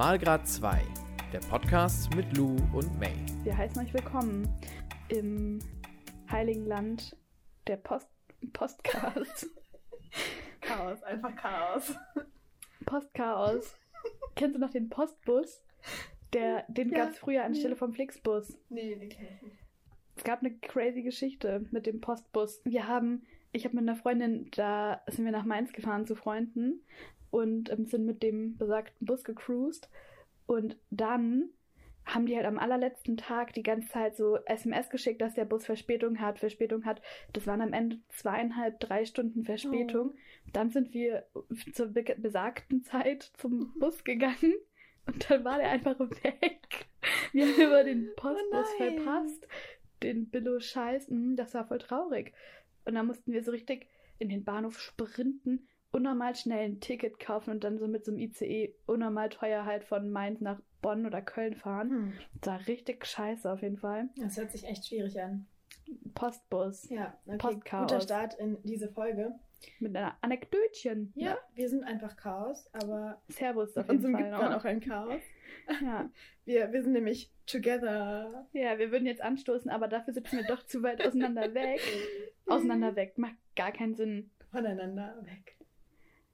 Malgrad 2, der Podcast mit Lou und May. Wir heißen euch willkommen im heiligen Land der Post Postcast. Chaos, einfach Chaos. Postchaos. Kennst du noch den Postbus? Der, den Ja, gab es früher anstelle nee. vom Flixbus. Nee, den kenn ich nicht. Es gab eine crazy Geschichte mit dem Postbus. Wir haben, ich habe mit einer Freundin, da sind wir nach Mainz gefahren zu Freunden und ähm, sind mit dem besagten Bus gecruised. Und dann haben die halt am allerletzten Tag die ganze Zeit so SMS geschickt, dass der Bus Verspätung hat, Verspätung hat. Das waren am Ende zweieinhalb, drei Stunden Verspätung. Dann sind wir zur be besagten Zeit zum Bus gegangen und dann war der einfach weg. Wir haben über den Postbus nein. verpasst. Den Billo Scheiß. Mhm, Das war voll traurig. Und dann mussten wir so richtig in den Bahnhof sprinten, unnormal schnell ein Ticket kaufen und dann so mit so einem ICE unnormal teuer halt von Mainz nach Bonn oder Köln fahren. Hm. Das war richtig scheiße auf jeden Fall. Das hört sich echt schwierig an. Postbus. Ja, okay. Postchaos. Guter Start in diese Folge. Mit einer Anekdötchen. Ja, wir sind einfach Chaos, aber Servus auf jeden Fall. gibt man auch ein Chaos. Ja. Wir, wir sind nämlich together. ja, wir würden jetzt anstoßen, aber dafür sitzen wir doch zu weit auseinander weg. Auseinander weg. Macht gar keinen Sinn. Voneinander weg.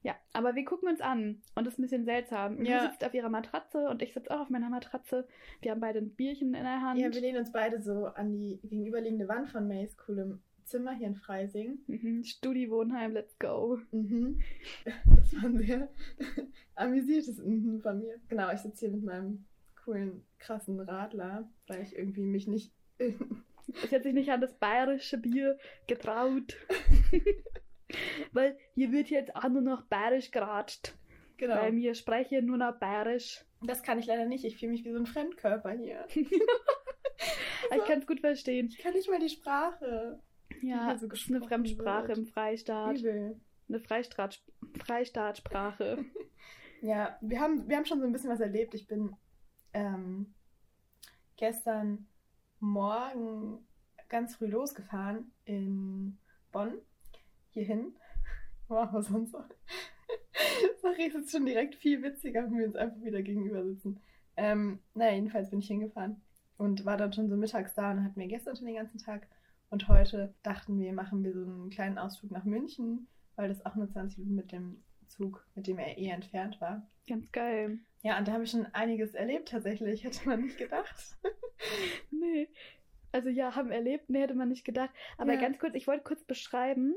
Ja, aber wir gucken uns an und das ist ein bisschen seltsam. Ja. Du sitzt auf ihrer Matratze und ich sitze auch auf meiner Matratze. Wir haben beide ein Bierchen in der Hand. Ja, wir lehnen uns beide so an die gegenüberliegende Wand von Mays coolem Zimmer hier in Freising. mhm. Studi-Wohnheim, let's go. Mhm. Das war ein sehr amüsiertes Mhm von mir. Genau, ich sitze hier mit meinem coolen, krassen Radler, weil ich irgendwie mich nicht. Ich hätte sich nicht an das bayerische Bier getraut. Weil hier wird jetzt auch nur noch bayerisch geratscht. genau. Weil mir spreche nur noch bayerisch. Das kann ich leider nicht. Ich fühle mich wie so ein Fremdkörper hier. Aber Ich kann es gut verstehen. Ich kann nicht mal die Sprache. Ja, so ist eine Fremdsprache wird. im Freistaat. Übel. Eine Freistaat, Freistaatsprache. Ja, wir haben, wir haben schon so ein bisschen was erlebt. Ich bin ähm, gestern Morgen ganz früh losgefahren in Bonn. Hierhin. Wow, sonst auch. Sorry, es ist schon direkt viel witziger, wenn wir uns einfach wieder gegenüber sitzen. Ähm, naja, jedenfalls bin ich hingefahren und war dann schon so mittags da und hatten wir gestern schon den ganzen Tag. Und heute dachten wir, machen wir so einen kleinen Ausflug nach München, weil das auch nur 20 Minuten mit dem Zug, mit dem er eh entfernt war. Ganz geil. Ja, und da habe ich schon einiges erlebt tatsächlich, hätte man nicht gedacht. Nee. Also ja, haben erlebt, nee, hätte man nicht gedacht. Aber Ja. ganz kurz, ich wollte kurz beschreiben.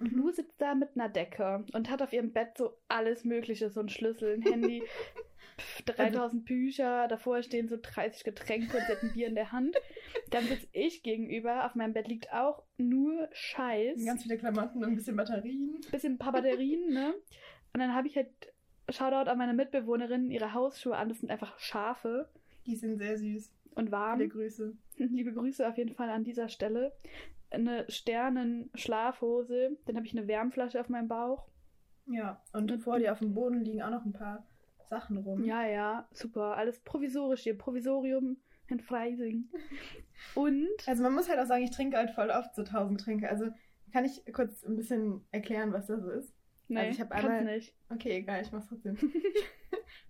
Lu sitzt da mit einer Decke und hat auf ihrem Bett so alles Mögliche, so ein Schlüssel, ein Handy, pf, 3000 Bücher, davor stehen so 30 Getränke und sie hat ein Bier in der Hand. Dann sitze ich gegenüber, auf meinem Bett liegt auch nur Scheiß, Ganz viele Klamotten und ein bisschen Batterien. bisschen ein paar Batterien, ne? Und dann habe ich halt, Shoutout an meine Mitbewohnerin, ihre Hausschuhe an, das sind einfach Schafe Die sind sehr süß. und warm. Viele Grüße. Liebe Grüße auf jeden Fall an dieser Stelle. Eine Sternen-Schlafhose. Dann habe ich eine Wärmflasche auf meinem Bauch. Ja, und Und- vor dir auf dem Boden liegen auch noch ein paar Sachen rum. Ja, ja, super. Alles provisorisch hier. Provisorium in Freising. Und Also man muss halt auch sagen, ich trinke halt voll oft so tausend Getränke. Also kann ich kurz ein bisschen erklären, was das ist? nee, ich hab kannst einmal- nicht. Okay, egal, ich mach's trotzdem.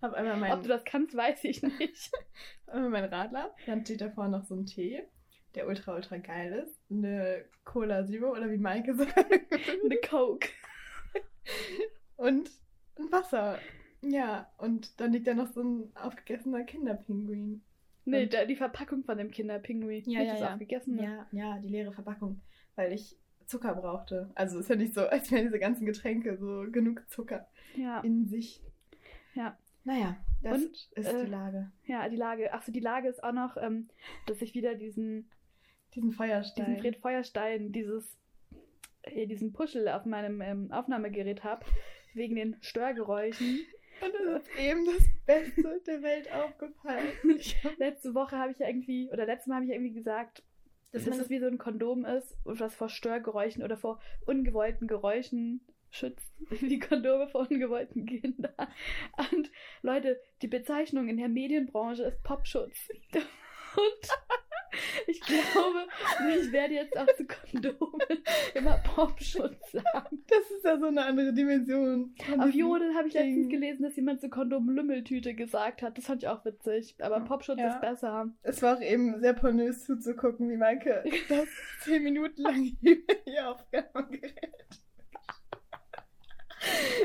hab einmal meinen, Ob du das kannst, weiß ich nicht. einmal meinen Radler. Dann steht davor noch so ein Tee, der ultra, ultra geil ist. Eine Cola Zero oder wie Maike sagt. Eine Coke. und ein Wasser. Ja, und dann liegt da noch so ein aufgegessener Kinderpinguin. Nee, Und- da, die Verpackung von dem Kinderpinguin. Ja, ja, das ja. aufgegessene. Ja, ja, die leere Verpackung, weil ich Zucker brauchte. Also ist ja nicht so, als wären diese ganzen Getränke so genug Zucker Ja, in sich. ja. Naja, das Und, ist äh, die Lage. Ja, die Lage. Achso, die Lage ist auch noch, ähm, dass ich wieder diesen Diesen Feuerstein. diesen Fred Feuerstein, dieses, äh, diesen Puschel auf meinem ähm, Aufnahmegerät habe, wegen den Störgeräuschen. Und das ist eben das Beste der Welt aufgefallen. Letzte Woche habe ich ja irgendwie, oder letztes Mal habe ich ja irgendwie gesagt, dass Das das wie so ein Kondom ist und was vor Störgeräuschen oder vor ungewollten Geräuschen schützt. Wie Kondome vor ungewollten Kindern. Und Leute, die Bezeichnung in der Medienbranche ist Popschutz. Und Ich glaube, ich werde jetzt auch zu Kondomen immer Popschutz sagen. Das ist ja so eine andere Dimension. Auf Jodel habe ich letztens Ding. gelesen, dass jemand zu Kondom Lümmeltüte gesagt hat. Das fand ich auch witzig. Aber Popschutz Ja. ist besser. Es war auch eben sehr pornös zuzugucken, wie Maike das zehn Minuten lang hier ihr Aufgabengerät.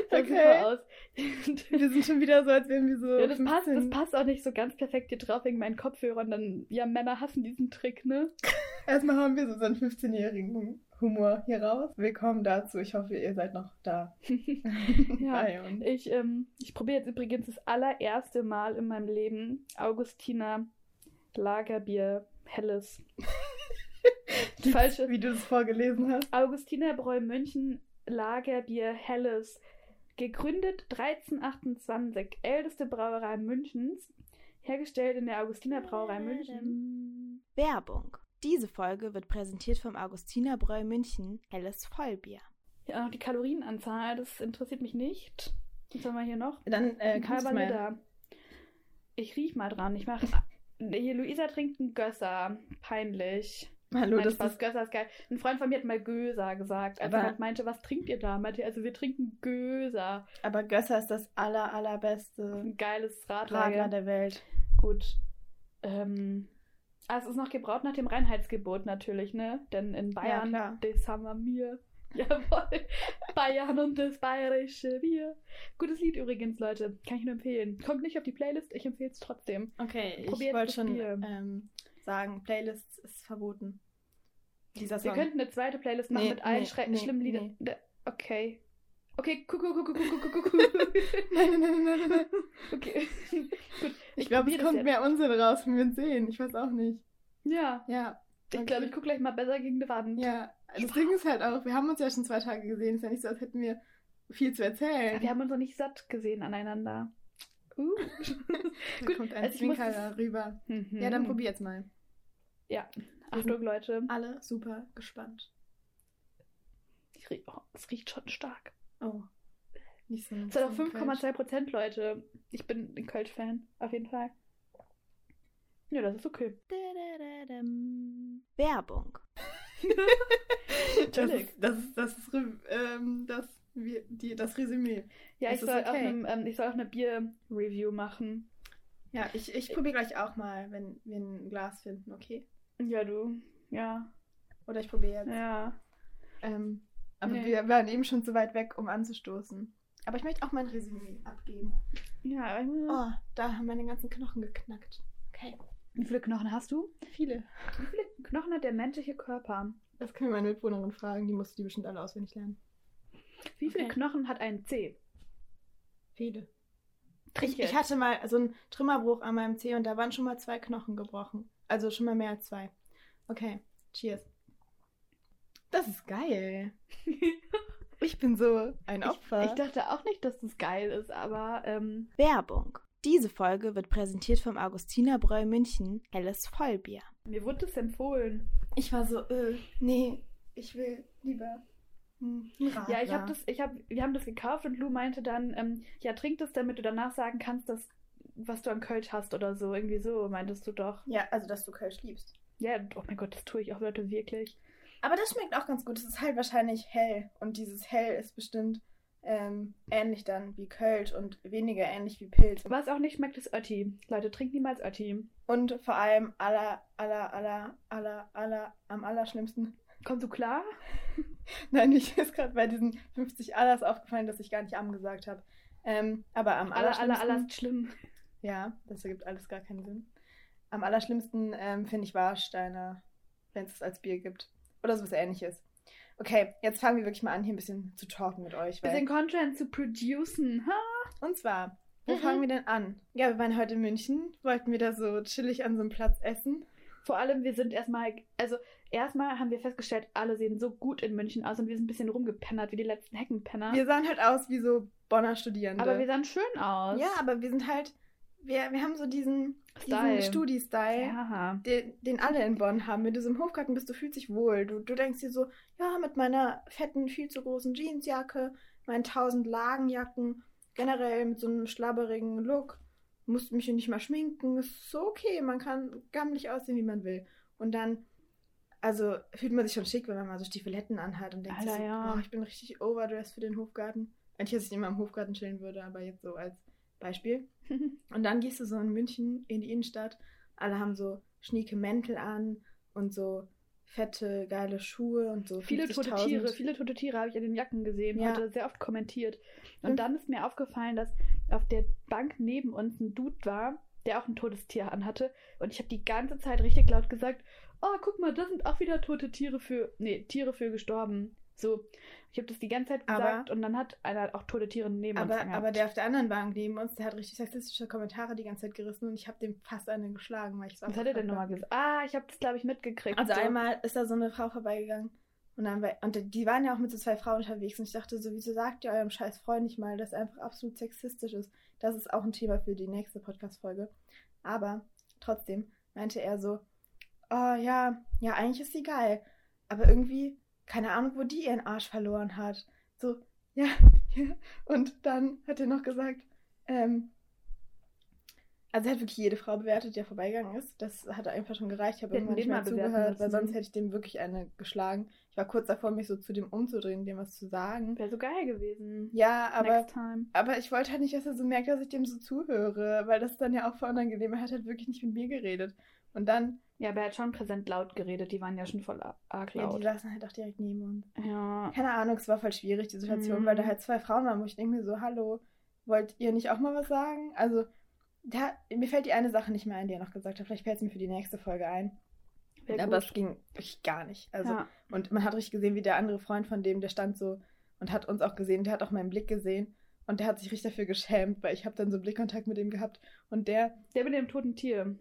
Sah Okay. super aus. Wir sind schon wieder so, als wären wir so. Ja, das passt, das 15. passt auch nicht so ganz perfekt hier drauf wegen meinen Kopfhörern. Dann, ja, Männer hassen diesen Trick, ne? Erstmal haben wir so unseren 15-jährigen Humor hier raus. Willkommen dazu. Ich hoffe, ihr seid noch da. Ja. Bei uns. Ich, ähm, ich probiere jetzt übrigens das allererste Mal in meinem Leben Augustiner Lagerbier Helles. Falsche. Wie du es vorgelesen hast. Augustiner Bräu München Lagerbier Helles. Gegründet 1328, älteste Brauerei Münchens. Hergestellt in der Augustiner Brauerei München. Werbung. Diese Folge wird präsentiert vom Augustinerbräu München Helles Vollbier. Ja, noch die Kalorienanzahl, das interessiert mich nicht. Was haben wir hier noch? Dann äh, mal. Ich riech mal dran. Ich mache. Hier, Luisa trinkt einen Gösser. Peinlich. Hallo, Nein, das Spaß, ist. Gösser ist geil. Ein Freund von mir hat mal Göser gesagt. Als Aber- er meinte, was trinkt ihr da? Meinte, also wir trinken Göser. Aber Gösser ist das aller, allerbeste Ein geiles Radler Radler. der Welt. Gut. Ähm, ah, es ist noch gebraut nach dem Reinheitsgebot natürlich, ne? Denn in Bayern, klar. das haben wir mir. Jawohl. Bayern und das bayerische Bier. Gutes Lied übrigens, Leute. Kann ich nur empfehlen. Kommt nicht auf die Playlist, ich empfehle es trotzdem. Okay, ich Probiert wollte das schon ähm, sagen, Playlists ist verboten. Dieser Wir Song. könnten eine zweite Playlist machen Nee, mit allen nee, nee, schlimmen Liedern. Okay. Okay, guck, guck, guck, guck, guck, guck, nein, nein, nein, nein, nein. Okay. Gut. Ich glaube, probier es kommt jetzt. mehr Unsinn raus, wenn wir uns sehen. Ich weiß auch nicht. Ja. Ja. Ich okay. glaube, ich gucke gleich mal besser gegen die Wand. Ja, das Ding ist halt auch, wir haben uns ja schon zwei Tage gesehen. Ist ja nicht so, als hätten wir viel zu erzählen. Wir haben uns noch nicht satt gesehen aneinander. Uh. da Gut, kommt ein also ich muss Zwinker das- da rüber. Mhm. Ja, dann probier jetzt mal. Ja. Achtung, Leute. Alle super gespannt. Ich riech, oh, es riecht schon stark. Oh. Nicht so. Es hat auch so falsch. 5,2 Prozent, Leute. Ich bin ein Kölsch-Fan, auf jeden Fall. Ja, das ist okay. Werbung. Das ist das, ist, das, ist, ähm, das, wir, die, das Resümee. Ja, Das ich soll, auch okay. einem, ähm, ich soll auch eine Bier-Review machen. Ja, ich, ich probiere gleich auch mal, wenn wir ein Glas finden, okay? Ja, du. Ja. Oder ich probiere jetzt. Ja. Ähm, aber Nee. wir waren eben schon zu weit weg, um anzustoßen. Aber ich möchte auch mein Resümee abgeben. Ja, ich- Oh, da haben meine ganzen Knochen geknackt. Okay. Wie viele Knochen hast du? Viele. Wie viele Knochen hat der menschliche Körper? Das können wir meine Mitbewohnerin fragen, die musste die bestimmt alle auswendig lernen. Wie viele Okay. Knochen hat ein C? Viele. Ich, ich hatte mal so einen Trümmerbruch an meinem Zeh und da waren schon mal zwei Knochen gebrochen. Also schon mal mehr als zwei. Okay, cheers. Das ist geil. Ich bin so ein Opfer. Ich, ich dachte auch nicht, dass das geil ist, aber ähm, Werbung. Diese Folge wird präsentiert vom Augustinerbräu München Helles Vollbier. mir wurde das empfohlen. Ich war so, äh, nee, ich will lieber. Ja, ich habe das, ich habe, wir haben das gekauft und Lou meinte dann, ähm, ja, trink das, damit du danach sagen kannst, dass, was du an Kölsch hast oder so. Irgendwie so, meintest du doch. Ja, also, dass du Kölsch liebst. Ja, oh mein Gott, das tue ich auch, Leute, wirklich. Aber das schmeckt auch ganz gut. Es ist halt wahrscheinlich hell. Und dieses hell ist bestimmt ähm, ähnlich dann wie Kölsch und weniger ähnlich wie Pilz. Was auch nicht schmeckt, ist Ötti. Leute, trinkt niemals Ötti. Und vor allem aller, aller, aller, aller, aller, am allerschlimmsten. Kommst du klar? Nein, mir ist gerade bei diesen 50 Allers aufgefallen, dass ich gar nicht am gesagt habe. Ähm, aber am Aller, aller, aller ist schlimm. Ja, das ergibt alles gar keinen Sinn. Am allerschlimmsten ähm, finde ich Warsteiner, wenn es es als Bier gibt. Oder sowas ähnliches. Okay, jetzt fangen wir wirklich mal an, hier ein bisschen zu talken mit euch. Weil, Bisschen Content zu producen. Ha? und zwar, wo Mhm. fangen wir denn an? Ja, wir waren heute in München, wollten wir da so chillig an so einem Platz essen. Vor allem, wir sind erstmal, also erstmal haben wir festgestellt, alle sehen so gut in München aus und wir sind ein bisschen rumgepennert wie die letzten Heckenpenner. Wir sahen halt aus wie so Bonner Studierende. aber wir sahen schön aus. ja, aber wir sind halt, wir, wir haben so diesen, Style. diesen Studi-Style. Ja. den, den alle in Bonn haben. Wenn du so im Hofgarten bist, du fühlst dich wohl. Du, du denkst dir so, ja, mit meiner fetten, viel zu großen Jeansjacke, meinen tausend Lagenjacken, generell mit so einem schlabberigen Look, musst mich nicht mal schminken. Ist so okay, man kann gammelig aussehen, wie man will. Und dann, also fühlt man sich schon schick, wenn man mal so Stiefeletten anhat und denkt Alter, so, ja. oh, ich bin richtig overdressed für den Hofgarten. Eigentlich, dass ich immer im Hofgarten chillen würde, aber jetzt so als Beispiel. Und dann gehst du so in München in die Innenstadt. Alle haben so schnieke Mäntel an und so fette, geile Schuhe und so. Viele tote 50.000. Tiere, viele tote Tiere habe ich in den Jacken gesehen, Ja. heute sehr oft kommentiert. Mhm. Und dann ist mir aufgefallen, dass auf der Bank neben uns ein Dude war, der auch ein totes Tier anhatte. Und ich habe die ganze Zeit richtig laut gesagt, oh, guck mal, da sind auch wieder tote Tiere für, nee, Tiere für gestorben. So, ich habe das die ganze Zeit Aber- gesagt und dann hat einer auch tote Tiere neben uns Aber, angehabt. aber der auf der anderen Bank neben uns, der hat richtig sexistische Kommentare die ganze Zeit gerissen und ich habe dem fast einen geschlagen, weil ich Was hat er denn nochmal gesagt? Ah, ich habe das, glaube ich, mitgekriegt. Also so. einmal ist da so eine Frau vorbeigegangen und dann und die waren ja auch mit so zwei Frauen unterwegs und ich dachte so, wieso sagt ihr eurem scheiß Freund nicht mal, dass er einfach absolut sexistisch ist? Das ist auch ein Thema für die nächste Podcast-Folge. Aber trotzdem meinte er so, oh ja, ja, eigentlich ist sie geil. Aber irgendwie, keine Ahnung, wo die ihren Arsch verloren hat. So, ja, ja. Und dann hat er noch gesagt, ähm, also er hat wirklich jede Frau bewertet, die ja vorbeigegangen ist. Das hat einfach schon gereicht. Ich habe irgendwann nicht mal zugehört, weil sonst hätte ich dem wirklich eine geschlagen. Ich war kurz davor, mich so zu dem umzudrehen, dem was zu sagen. Wäre so geil gewesen. Ja, aber, aber ich wollte halt nicht, dass er so merkt, dass ich dem so zuhöre, weil das dann ja auch voll unangenehm. Er hat halt wirklich nicht mit mir geredet. Und dann, Ja, aber er hat schon präsent laut geredet. Die waren ja schon voll arg ja, die laut. lassen halt auch direkt neben uns. Ja, Keine Ahnung, es war voll schwierig, die Situation, Mhm. weil da halt zwei Frauen waren, wo ich denke mir so, hallo, wollt ihr nicht auch mal was sagen? Also, da, mir fällt die eine Sache nicht mehr ein, die er noch gesagt hat. Vielleicht fällt es mir für die nächste Folge ein. aber gut. es ging wirklich gar nicht. Also, ja. Und man hat richtig gesehen, wie der andere Freund von dem, der stand so und hat uns auch gesehen, der hat auch meinen Blick gesehen und der hat sich richtig dafür geschämt, weil ich habe dann so Blickkontakt mit ihm gehabt und der, Der mit dem toten Tier.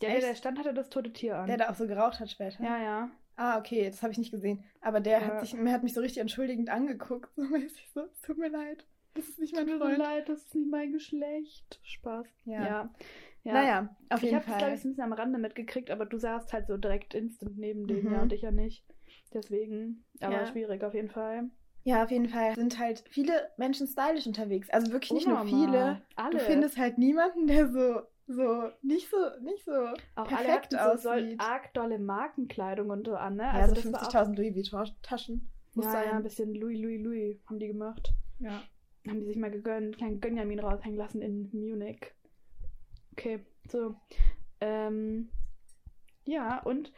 Der, der, Echt? der stand, hatte das tote Tier an. der da auch so geraucht hat später. ja, ja. Ah, okay, das habe ich nicht gesehen. Aber der Ja. hat sich, hat mich so richtig entschuldigend angeguckt, so mäßig so, es tut mir leid, das ist nicht mein Tut mir leid, das ist nicht mein Geschlecht. Spaß. Ja. Ja. ja. Naja, auf ich jeden habe das, glaube Fall. ich, ein bisschen am Rande mitgekriegt, aber du saßt halt so direkt instant neben dem, Mhm. ja, und ich ja nicht. Deswegen, aber Ja. schwierig auf jeden Fall. Ja, auf jeden Fall sind halt viele Menschen stylisch unterwegs. Also wirklich nicht nur Unnormal. viele. Alle. Du findest halt niemanden, der so, so, nicht so, nicht so auch alle perfekt hatten so aussieht. soll arg dolle Markenkleidung und so an, ne? Ja, also so das war auch- 50.000 Louis Vuitton-Taschen. Muss Ja, sein. ja, ein bisschen Louis, Louis, Louis haben die gemacht. Ja. Haben die sich mal gegönnt, kleinen Gönjamin raushängen lassen in Munich. Okay, so. Ähm, ja, und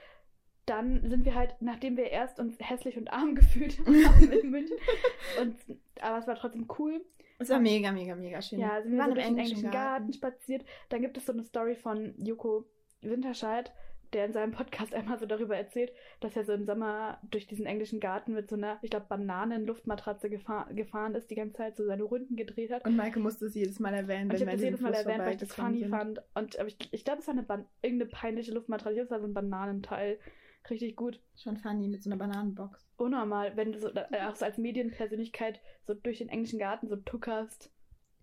dann sind wir halt, nachdem wir erst uns hässlich und arm gefühlt haben in München, und, aber es war trotzdem cool. Es war mega, mega, mega schön. Ja, sind wir, waren so durch den englischen Garten. spaziert. Dann gibt es so eine Story von Joko Winterscheid, der in seinem Podcast einmal so darüber erzählt, dass er so im Sommer durch diesen englischen Garten mit so einer, ich glaube, Bananenluftmatratze gefahr gefahren ist, die ganze Zeit so seine Runden gedreht hat. Und Maike musste es jedes Mal erwähnen, wenn ich wir das jedes Mal Fluss erwähnt, weil ich das funny sind. fand. Und aber ich, ich glaube, es war eine irgendeine peinliche Luftmatratze. Das war so ein Bananenteil. Richtig gut. Schon funny mit so einer Bananenbox. Unnormal, wenn du so, äh, auch so als Medienpersönlichkeit so durch den englischen Garten so tuckerst.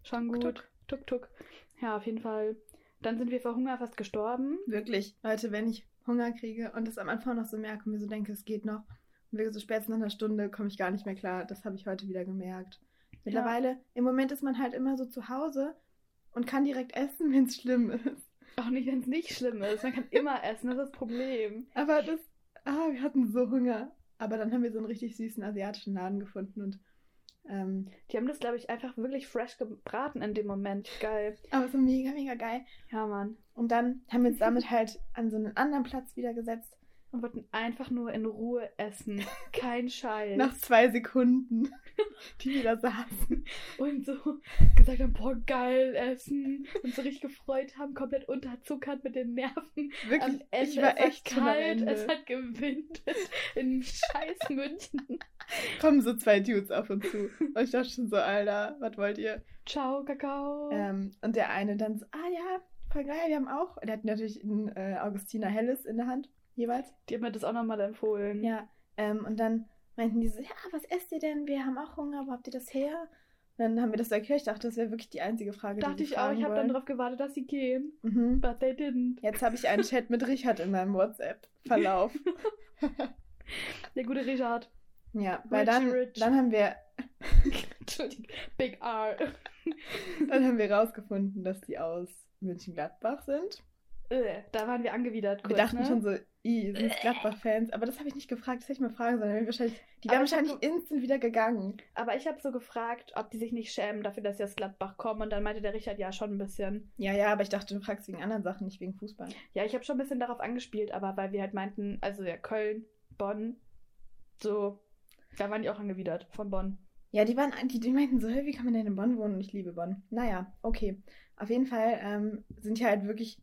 Schon gut. Tuk, Tuk, tuk. Ja, auf jeden Fall. Dann sind wir vor Hunger fast gestorben. Wirklich, Leute, wenn ich Hunger kriege und es am Anfang noch so merke und mir so denke, es geht noch, und wirklich so spätestens nach einer Stunde komme ich gar nicht mehr klar. Das habe ich heute wieder gemerkt. Mittlerweile, im Moment ist man halt immer so zu Hause und kann direkt essen, wenn es schlimm ist. Auch nicht, wenn es nicht schlimm ist. Man kann immer essen, das ist das Problem. Aber das, ah, wir hatten so Hunger. Aber dann haben wir so einen richtig süßen asiatischen Laden gefunden und ähm, Die haben das, glaube ich, einfach wirklich fresh gebraten in dem Moment. Geil. aber so mega, mega geil. Ja, Mann. Und dann haben wir uns damit halt an so einen anderen Platz wieder gesetzt. Und wollten einfach nur in Ruhe essen. Kein Scheiß. Nach zwei Sekunden, die wir da saßen. und so gesagt haben, boah, geil essen. Und so richtig gefreut haben, komplett unterzuckert mit den Nerven. Wirklich, Am Ende ich war es echt kalt, es hat gewindet in scheiß München. kommen so zwei Dudes auf uns zu. Und ich dachte schon so, Alter, was wollt ihr? Ciao, Kakao. Ähm, und der eine dann so, ah ja, voll geil, wir haben auch. Der hat natürlich einen äh, Augustiner Helles in der Hand, jeweils. Die haben mir das auch nochmal empfohlen. Ja. Ähm, und dann meinten die so, ja, was esst ihr denn? Wir haben auch Hunger, wo habt ihr das her? Und dann haben wir das erklärt. Ich dachte, das wäre wirklich die einzige Frage, Dachte die ich auch, ich habe dann darauf gewartet, dass sie gehen. Mhm. But they didn't. Jetzt habe ich einen Chat mit Richard in meinem WhatsApp-Verlauf. Der gute Richard. ja, weil Rich, dann, rich. dann haben wir Entschuldigung. Big R. dann haben wir rausgefunden, dass die aus München-Gladbach sind. Äh, da waren wir angewidert kurz, wir dachten ne? schon so, I, sind es Gladbach-Fans. Aber das habe ich nicht gefragt, das hätte ich mal fragen sollen. Die, wahrscheinlich, die Aber wären ich hab wahrscheinlich instant wieder gegangen. Aber ich habe so gefragt, ob die sich nicht schämen dafür, dass sie aus Gladbach kommen. Und dann meinte der Richard ja schon ein bisschen. Ja, ja, aber ich dachte, du fragst wegen anderen Sachen, nicht wegen Fußball. Ja, ich habe schon ein bisschen darauf angespielt, aber weil wir halt meinten, also ja, Köln, Bonn, so, da waren die auch angewidert von Bonn. Ja, die waren, die, die meinten so, wie kann man denn in Bonn wohnen? Und ich liebe Bonn. Naja, okay. Auf jeden Fall ähm, sind die halt wirklich,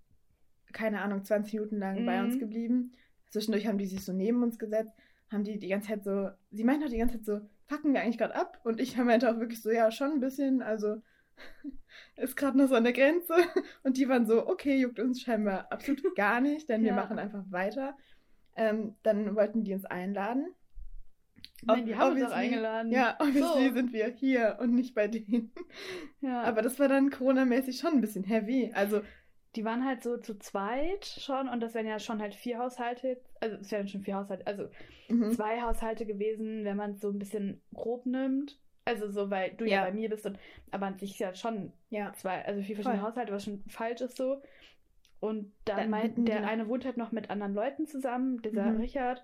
keine Ahnung, 20 Minuten lang bei Mhm. uns geblieben. Zwischendurch haben die sich so neben uns gesetzt, haben die die ganze Zeit so, sie meinten auch die ganze Zeit so, fucken wir eigentlich gerade ab? Und ich meinte auch wirklich so, ja, schon ein bisschen, also ist gerade noch so an der Grenze. Und die waren so, okay, juckt uns scheinbar absolut gar nicht, denn wir Ja. machen einfach weiter. Ähm, dann wollten die uns einladen. Nein, die haben uns auch eingeladen. Ja, obviously So. sind wir hier und nicht bei denen. ja. Aber das war dann Corona-mäßig schon ein bisschen heavy. Also, die waren halt so zu zweit schon und das wären ja schon halt vier Haushalte, also es wären schon vier Haushalte, also mhm. zwei Haushalte gewesen, wenn man es so ein bisschen grob nimmt. Also so, weil du ja, Ja. bei mir bist und aber an sich ja schon ja. zwei, also vier verschiedene Voll. Haushalte, was schon falsch ist so. Und dann, Dann die der eine wohnt halt noch mit anderen Leuten zusammen, dieser Mhm. Richard.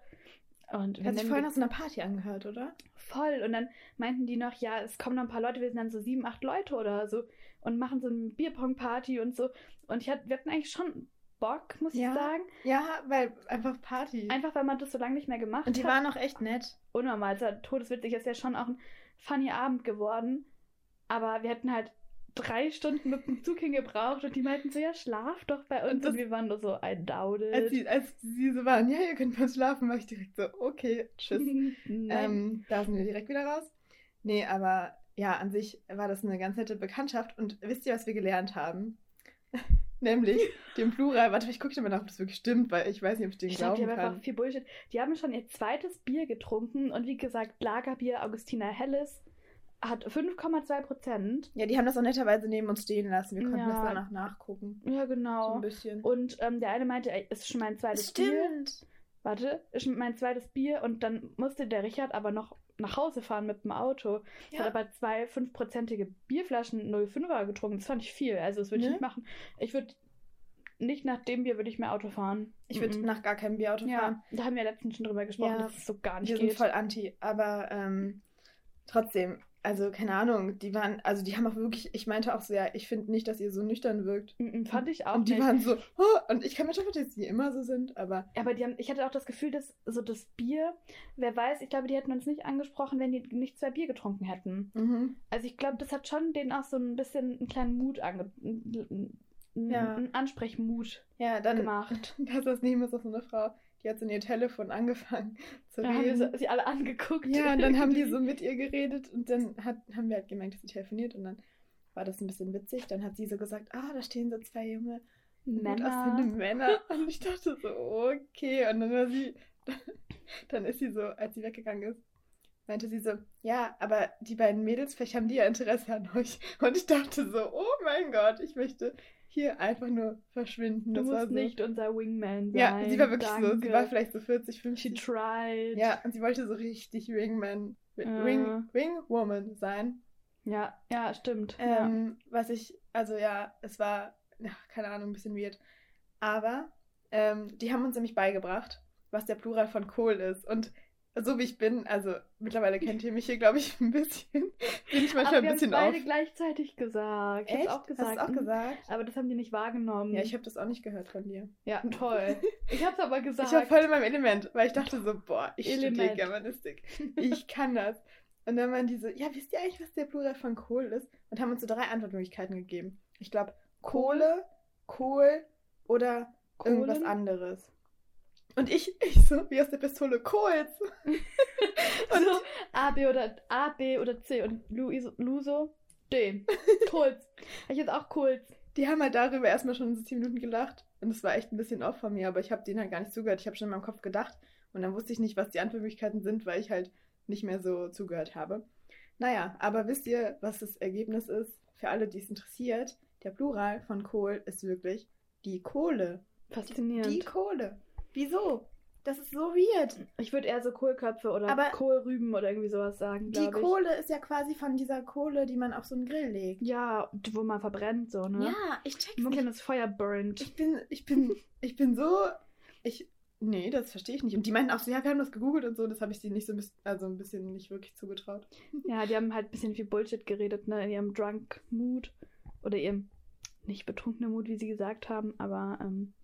Und wir Hat sich vorhin die- aus einer Party angehört, oder? voll. Und dann meinten die noch, ja, es kommen noch ein paar Leute, wir sind dann so sieben, acht Leute oder so und machen so eine Bierpong-Party und so. Und ich hatte, wir hatten eigentlich schon Bock, muss Ja. ich sagen. Ja, weil einfach Party. Einfach, weil man das so lange nicht mehr gemacht und die hat. waren auch echt nett. unnormal. Es war todeswitzig. Es ist ja schon auch ein funny Abend geworden. Aber wir hätten halt drei Stunden mit dem Zug hingebraucht und die meinten so, ja, schlaf doch bei uns. Und Und, wir waren nur so, I doubt it. Als sie, als sie so waren, ja, ihr könnt mal schlafen, war ich direkt so, okay, tschüss. Ähm, da sind wir direkt wieder raus. Nee, aber ja, an sich war das eine ganz nette Bekanntschaft. Und wisst ihr, was wir gelernt haben? Nämlich den Plural. Warte, ich gucke dir mal nach, ob das wirklich stimmt, weil ich weiß nicht, ob ich den ich glaube, die glauben haben einfach kann. viel Bullshit. Die haben schon ihr zweites Bier getrunken und wie gesagt, Lagerbier Augustiner Helles hat 5,2 Prozent. Ja, die haben das auch netterweise neben uns stehen lassen. Wir konnten Ja. das danach nachgucken. Ja, So genau. ein bisschen. Und ähm, der eine meinte, ey, ist schon mein zweites Bier. Warte, ist schon mein zweites Bier und dann musste der Richard aber noch nach Hause fahren mit dem Auto. Er hat Ja. aber zwei fünfprozentige Bierflaschen 05er getrunken. Das fand ich viel. Also das würde ich Ne? nicht machen. Ich würde nicht nach dem Bier würde ich mehr Auto fahren. Ich würde Mhm. nach gar keinem Bierauto fahren. Ja, da haben wir letztens schon drüber gesprochen, Ja. dass es so gar nicht Wir geht. sind voll anti. Aber ähm, trotzdem, also keine Ahnung, die waren, also die haben auch wirklich, ich meinte auch so, ja, ich finde nicht, dass ihr so nüchtern wirkt. Mhm, Fand ich auch und die nicht. waren so, oh, und ich kann mir schon vorstellen, dass die immer so sind, aber aber die haben, ich hatte auch das Gefühl, dass so das Bier, wer weiß, ich glaube, die hätten uns nicht angesprochen, wenn die nicht zwei Bier getrunken hätten. mhm. Also ich glaube, das hat schon denen auch so ein bisschen einen kleinen Mut ange... einen- Ja. einen Ansprechmut ja, dann gemacht. Da saß neben uns auch so eine Frau, die hat so in ihr Telefon angefangen zu Da haben reden. so, sie alle angeguckt. ja, und dann haben die so mit ihr geredet und dann hat, haben wir halt gemerkt, dass sie telefoniert und dann war das ein bisschen witzig. Dann hat sie so gesagt, ah, da stehen so zwei junge, Männer. Männer. Und ich dachte so, okay. Und dann war sie, dann ist sie so, als sie weggegangen ist, meinte sie so, ja, aber die beiden Mädels, vielleicht haben die ja Interesse an euch. Und ich dachte so, oh mein Gott, ich möchte hier einfach nur verschwinden. Du Das musst so. nicht unser Wingman sein. Ja, sie war wirklich so. Danke. Sie war vielleicht so 40, She 50. tried. Ja, und sie wollte so richtig Wingman. Wing, Wingwoman sein. Ja, ja, stimmt. Ähm, Was ich, also ja, es war, ja, keine Ahnung, ein bisschen weird. Aber ähm, die haben uns nämlich beigebracht, was der Plural von Kohl ist. Und so wie ich bin, also mittlerweile kennt ihr mich hier, glaube ich, ein bisschen, bin ich manchmal ein bisschen auf. beide gleichzeitig gesagt. Ich Echt? auch gesagt. Hast du auch gesagt? Aber das haben die nicht wahrgenommen. Ja, ich habe das auch nicht gehört von dir. ja toll. Ich hab's aber gesagt. Ich war voll in meinem Element, weil ich dachte so, boah, ich studiere. Germanistik. Ich kann das. Und dann waren die so, ja, wisst ihr eigentlich, was der Plural von Kohl ist? Und haben uns so drei Antwortmöglichkeiten gegeben. Ich glaube, Kohle, Kohl oder irgendwas Kohlen? anderes. Und ich, ich so, wie aus der Pistole, Kohls. Und so, A, B oder A, B oder C. Und Luiso, Luso, D. Kulz. Ich jetzt auch Kulz. die haben halt darüber erstmal schon so zehn Minuten gelacht. Und es war echt ein bisschen off von mir, aber ich habe denen halt gar nicht zugehört. Ich habe schon in meinem Kopf gedacht. Und dann wusste ich nicht, was die Antwortmöglichkeiten sind, weil ich halt nicht mehr so zugehört habe. Naja, aber wisst ihr, was das Ergebnis ist? Für alle, die es interessiert, der Plural von Kohl ist wirklich die Kohle. Faszinierend. Die Kohle. Wieso? Das ist so weird. ich würde eher so Kohlköpfe oder Aber- Kohlrüben oder irgendwie sowas sagen, Die ich. Kohle ist ja quasi von dieser Kohle, die man auf so einen Grill legt. Ja, wo man verbrennt, so, ne? Ja, ich check's Wo man das Feuer burnt. Ich bin, ich bin, ich bin so, ich, Nee, das verstehe ich nicht. Und die meinten auch so, ja, wir haben das gegoogelt und so, das habe ich sie nicht so ein bisschen, also ein bisschen nicht wirklich zugetraut. Ja, die haben halt ein bisschen viel Bullshit geredet, ne, in ihrem Drunk Mood. Oder ihrem nicht betrunkenen Mut, wie sie gesagt haben, aber ähm,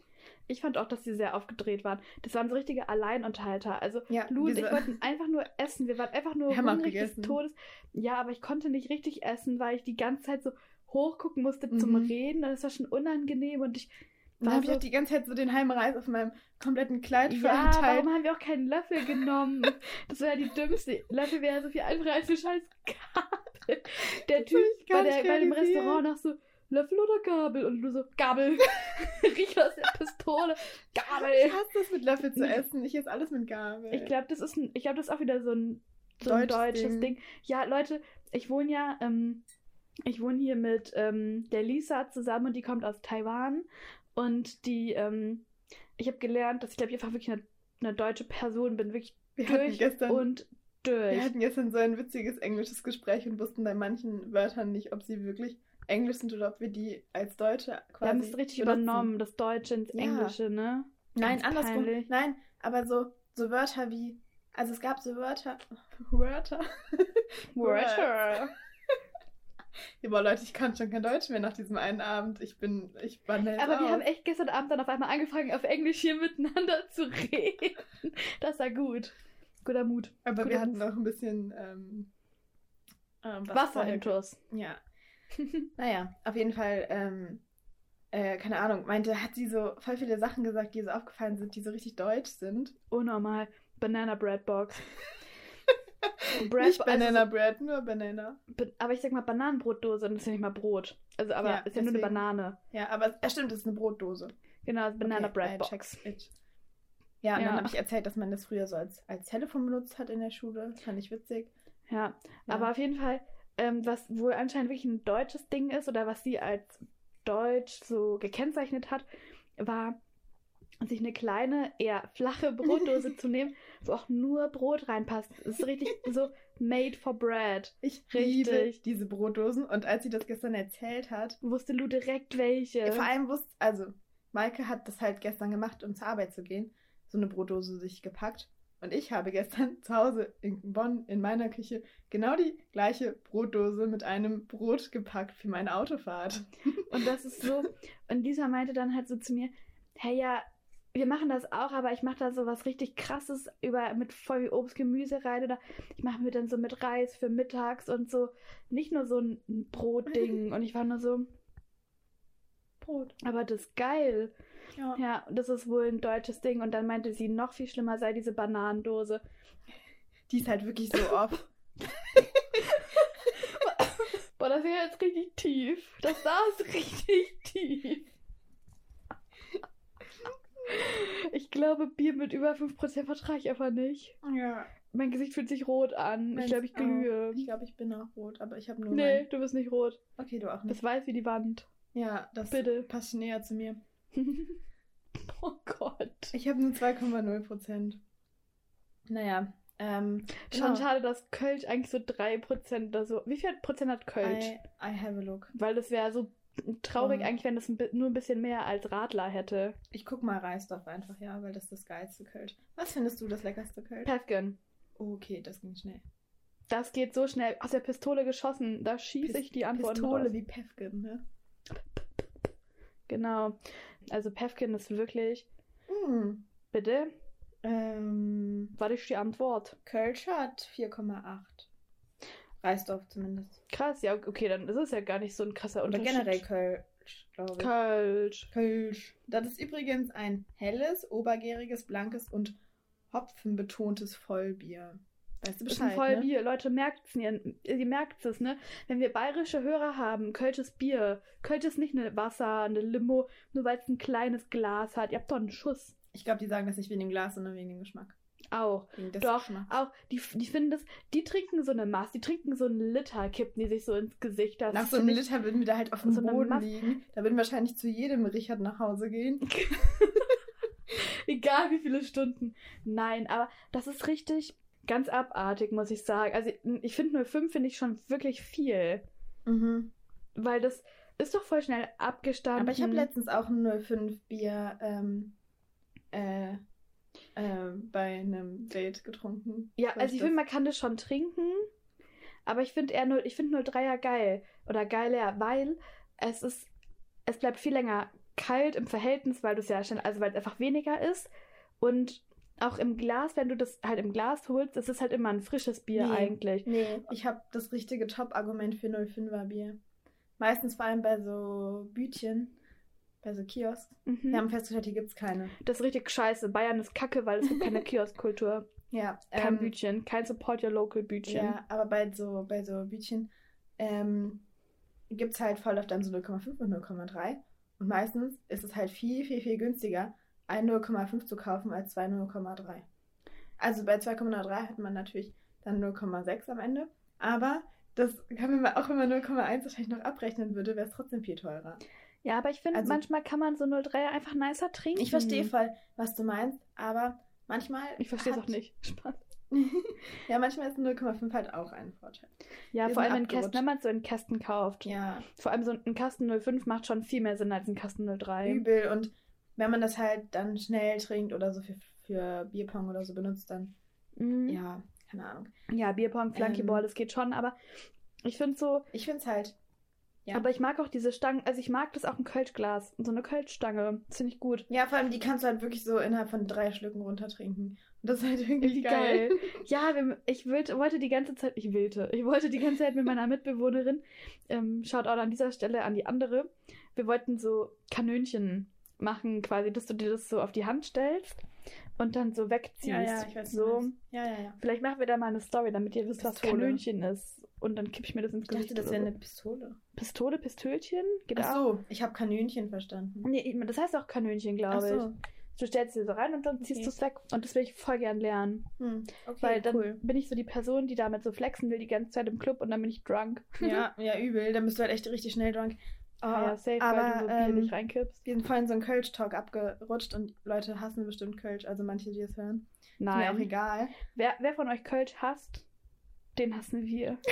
ich fand auch, dass sie sehr aufgedreht waren. Das waren so richtige Alleinunterhalter. Also Ja, Lu und ich wollten einfach nur essen. Wir waren einfach nur hungrig des. Todes. Ja, aber ich konnte nicht richtig essen, weil ich die ganze Zeit so hochgucken musste zum Mhm. Reden. Und das war schon unangenehm und ich Dann habe ich so, auch die ganze Zeit so den Heimreis auf meinem kompletten Kleid ja, verteilt. warum haben wir auch keinen Löffel genommen? Das wäre die dümmste. Löffel wäre so viel einfacher als eine scheiß Gabel. Der Typ ich gar bei, der, bei dem. Restaurant nach so, Löffel oder Gabel? Und du so, Gabel. Riech aus der Pistole. Gabel. Ich hasse das mit Löffel zu essen. Ich esse alles mit Gabel. Ich glaube, das ist ein, ich glaube, das ist auch wieder so ein, so ein Deutsches deutsches Ding. Ding. Ja, Leute, ich wohne ja, ähm, ich wohne hier mit ähm, der Lisa zusammen und die kommt aus Taiwan. Und die, ähm, ich habe gelernt, dass ich glaube, ich einfach wirklich eine, eine deutsche Person bin, wirklich wir durch gestern, und durch. wir hatten gestern so ein witziges englisches Gespräch und wussten bei manchen Wörtern nicht, ob sie wirklich Englisch sind oder ob wir die als Deutsche Wir quasi haben es richtig benutzen. übernommen, das Deutsche ins Ja. Englische, ne? Nein, Ganz andersrum. peinlich. Nein, aber so, so Wörter wie, also es gab so Wörter, Wörter. Wörter. Ja, boah, Leute, ich kann schon kein Deutsch mehr nach diesem einen Abend. Ich bin, ich wandere jetzt Aber wir aus. haben echt gestern Abend dann auf einmal angefangen, auf Englisch hier miteinander zu reden. Das war gut. Guter Mut. Aber guter wir hatten Move. noch ein bisschen ähm, ähm, was Wasser vorher- intus. Ja. naja, auf jeden Fall, ähm, äh, keine Ahnung, meinte, hat sie so voll viele Sachen gesagt, die so aufgefallen sind, die so richtig deutsch sind. Unnormal. Banana Bread Box. Bread Nicht Bo- Banana Also Bread, nur Banana. aber ich sag mal Bananenbrotdose und das ist ja nicht mal Brot. Also, aber Ja, ist ja nur eine deswegen. Banane. Ja, aber es stimmt, es ist eine Brotdose. Genau, also Banana Okay, Bread I Box. Ja, und Ja. dann habe ich erzählt, dass man das früher so als, als Telefon benutzt hat in der Schule. Fand ich witzig. Ja, Ja. aber auf jeden Fall, ähm, was wohl anscheinend wirklich ein deutsches Ding ist oder was sie als deutsch so gekennzeichnet hat, war, sich eine kleine, eher flache Brotdose zu nehmen, wo auch nur Brot reinpasst. Es ist richtig so made for bread. Ich Richtig. liebe diese Brotdosen. Und als sie das gestern erzählt hat, Wusste Lu direkt welche. vor allem wusste, also Maike hat das halt gestern gemacht, um zur Arbeit zu gehen. So eine Brotdose sich gepackt. Und ich habe gestern zu Hause in Bonn in meiner Küche genau die gleiche Brotdose mit einem Brot gepackt für meine Autofahrt. Und das ist so. Und Lisa meinte dann halt so zu mir, hey ja, wir machen das auch, aber ich mache da so was richtig krasses über mit voll viel Obst, Gemüse rein oder ich mache mir dann so mit Reis für mittags und so nicht nur so ein Brotding. Und ich war nur so, Brot. aber das ist geil. Ja. Ja, das ist wohl ein deutsches Ding. Und dann meinte sie, noch viel schlimmer sei diese Bananendose. Die ist halt wirklich so oft. Boah, das wäre jetzt richtig tief. Das saß richtig tief. Ich glaube, Bier mit über 5% vertrage ich einfach nicht. Ja. Mein Gesicht fühlt sich rot an. Ich glaube, ich glühe. Ich glaube, ich bin auch rot, aber ich habe nur. Nee, Mein... du bist nicht rot. Okay, du auch nicht. bist weiß wie die Wand. Ja, das Bitte. passt näher zu mir. oh Gott. Ich habe nur 2,0 Prozent. Naja, ähm. Schon genau. schade, dass Kölsch eigentlich so 3% oder so. Wie viel Prozent hat Kölsch? I, I have a look. Weil das wäre so traurig Mhm. eigentlich, wenn das ein nur ein bisschen mehr als Radler hätte. Ich guck mal Reisdorf einfach, ja, weil das ist das geilste Kölsch. Was findest du das leckerste Kölsch? Päfgen. Okay, das ging schnell. Das geht so schnell. Aus der Pistole geschossen. Da schieße ich die Antworten Pistole raus. wie Pefken, ne? Genau. Also Päfgen ist wirklich... Hm. Bitte? Ähm, War das die Antwort? Kölsch hat 4,8. Reisdorf zumindest. Krass, ja, okay, dann ist es ja gar nicht so ein krasser Oder Unterschied. generell Kölsch, glaube ich. Kölsch. Kölsch. Das ist übrigens ein helles, obergäriges, blankes und hopfenbetontes Vollbier. Weißt du Das ist Bescheid, ein ne? Vollbier. Leute, merkt's ihr, ihr merkt es, ne? Wenn wir bayerische Hörer haben, Kölsch ist Bier. Kölsch ist nicht eine Wasser, eine Limo, nur weil es ein kleines Glas hat. Ihr habt doch einen Schuss. Ich glaube, die sagen das nicht wegen dem Glas, sondern wegen dem Geschmack. Auch. Wegen des Doch, Geschmacks. auch, die, die finden das, die trinken so eine Maß, die trinken so einen Liter, kippen die sich so ins Gesicht. Das Nach so einem Liter würden wir da halt auf dem so Boden liegen. Da würden wahrscheinlich zu jedem Richard nach Hause gehen. Egal wie viele Stunden. Nein, aber das ist richtig ganz abartig, muss ich sagen. Also ich finde 05 finde ich schon wirklich viel. Mhm. Weil das ist doch voll schnell abgestanden. Aber ich habe letztens auch ein 05 Bier ähm, äh, äh, bei einem Date getrunken. Ja, So also ich finde, man kann das schon trinken, aber ich finde eher 0, ich finde 03er geil oder geiler, weil es ist, es bleibt viel länger kalt im Verhältnis, weil du es ja schnell, also weil es einfach weniger ist und auch im Glas, wenn du das halt im Glas holst, ist es halt immer ein frisches Bier Nee. eigentlich. Nee, ich habe das richtige Top-Argument für 05er Bier. Meistens vor allem bei so Bütchen, bei so Kiosks. Mhm. Wir haben festgestellt, hier gibt es keine. Das ist richtig scheiße. Bayern ist kacke, weil es gibt keine Kioskkultur. Ja, Kein ähm, Bütchen, kein Support Your Local Bütchen. Ja, aber bei so, bei so Bütchen ähm, gibt es halt voll oft dann so 0,5 und 0,3. Und meistens ist es halt viel, viel, viel günstiger, ein 0,5 zu kaufen als zwei 0,3. Also bei 2,03 hat man natürlich dann 0,6 am Ende. Aber das kann man auch wenn man 0,1 wahrscheinlich noch abrechnen würde, wäre es trotzdem viel teurer. Ja, aber ich finde, Also- manchmal kann man so 03 einfach nicer trinken. Ich verstehe voll, was du meinst, aber manchmal. Ich verstehe es auch nicht. Spaß. ja, manchmal ist ein 0,5 halt auch ein Vorteil. Ja, Wir vor allem in Kästen, wenn man so in Kästen kauft. Ja, Vor allem so ein Kasten 05 macht schon viel mehr Sinn als ein Kasten 03. übel. Und wenn man das halt dann schnell trinkt oder so für, für Bierpong oder so benutzt, dann, Mhm. ja, keine Ahnung. Ja, Bierpong, Flunkyball, Ähm. das geht schon, aber ich finde so, Ich finde es halt, ja. aber ich mag auch diese Stangen, also ich mag das auch ein Kölschglas, so eine Kölschstange, das finde ich gut. ja, vor allem die kannst du halt wirklich so innerhalb von drei Schlücken runtertrinken. Und das ist halt irgendwie Wie geil. geil. Ja, ich wollte, wollte die ganze Zeit, ich willte, ich wollte die ganze Zeit mit meiner Mitbewohnerin, ähm, schaut auch an dieser Stelle an die andere, wir wollten so Kanönchen machen, quasi, dass du dir das so auf die Hand stellst und dann so wegziehst. Ja, ja, ich weiß was so. Ja, ja, ja. Vielleicht machen wir da mal eine Story, damit ihr wisst, was Pistole. Kanönchen ist. Und dann kipp ich mir das ins Ich dachte, Gesicht. das wäre so. eine Pistole. Pistole, Pistölchen? Geht Ach auch. so, ich habe Kanönchen verstanden. Nee, das heißt auch Kanönchen, glaube so. ich. Du stellst dir so rein und dann ziehst Okay. du es weg. Und das will ich voll gern lernen. Hm. Okay, Weil dann cool. bin ich so die Person, die damit so flexen will die ganze Zeit im Club und dann bin ich drunk. Ja, ja, übel. Dann bist du halt echt richtig schnell drunk. Oh, ja, safe, weil aber du so ähm, nicht reinkippst. wir sind vorhin so einen Kölsch-Talk abgerutscht und Leute hassen bestimmt Kölsch, also manche, die es hören. Ist mir auch Nein. egal. Wer, wer von euch Kölsch hasst, den hassen wir.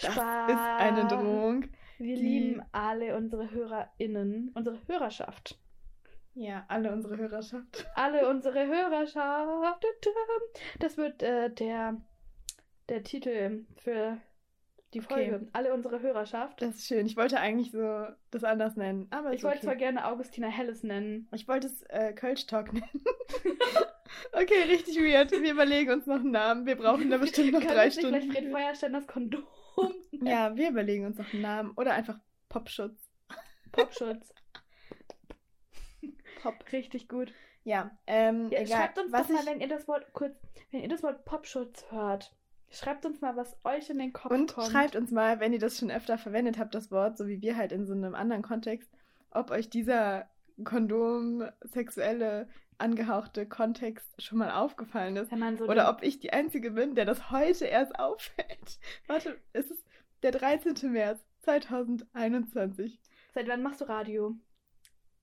Das Spaß. ist eine Drohung. Wir Die- lieben alle unsere HörerInnen, unsere Hörerschaft. Ja, alle unsere Hörerschaft. Alle unsere Hörerschaft. Das wird äh, der, der Titel für die Okay. Folge. Alle unsere Hörerschaft. Das ist schön. Ich wollte eigentlich so das anders nennen, aber ich wollte okay. zwar gerne Augustina Helles nennen. Ich wollte es äh, Kölsch-Talk nennen. okay, richtig weird. Wir überlegen uns noch einen Namen. Wir brauchen da bestimmt noch drei Stunden. Vielleicht Fred Feuerstein das Kondom. Ja, wir überlegen uns noch einen Namen. Oder einfach Popschutz. Popschutz. Pop. Richtig gut. Ja, ähm, Ja, egal. schreibt uns was doch mal, ich, wenn ihr das Wort kurz, wenn ihr das Wort Popschutz hört. Schreibt uns mal, was euch in den Kopf Und kommt. schreibt uns mal, wenn ihr das schon öfter verwendet habt, das Wort, so wie wir halt in so einem anderen Kontext, ob euch dieser Kondom sexuelle angehauchte Kontext schon mal aufgefallen ist. so Oder ob ich die Einzige bin, der das heute erst auffällt. Warte, es ist der 13. März 2021. Seit wann machst du Radio?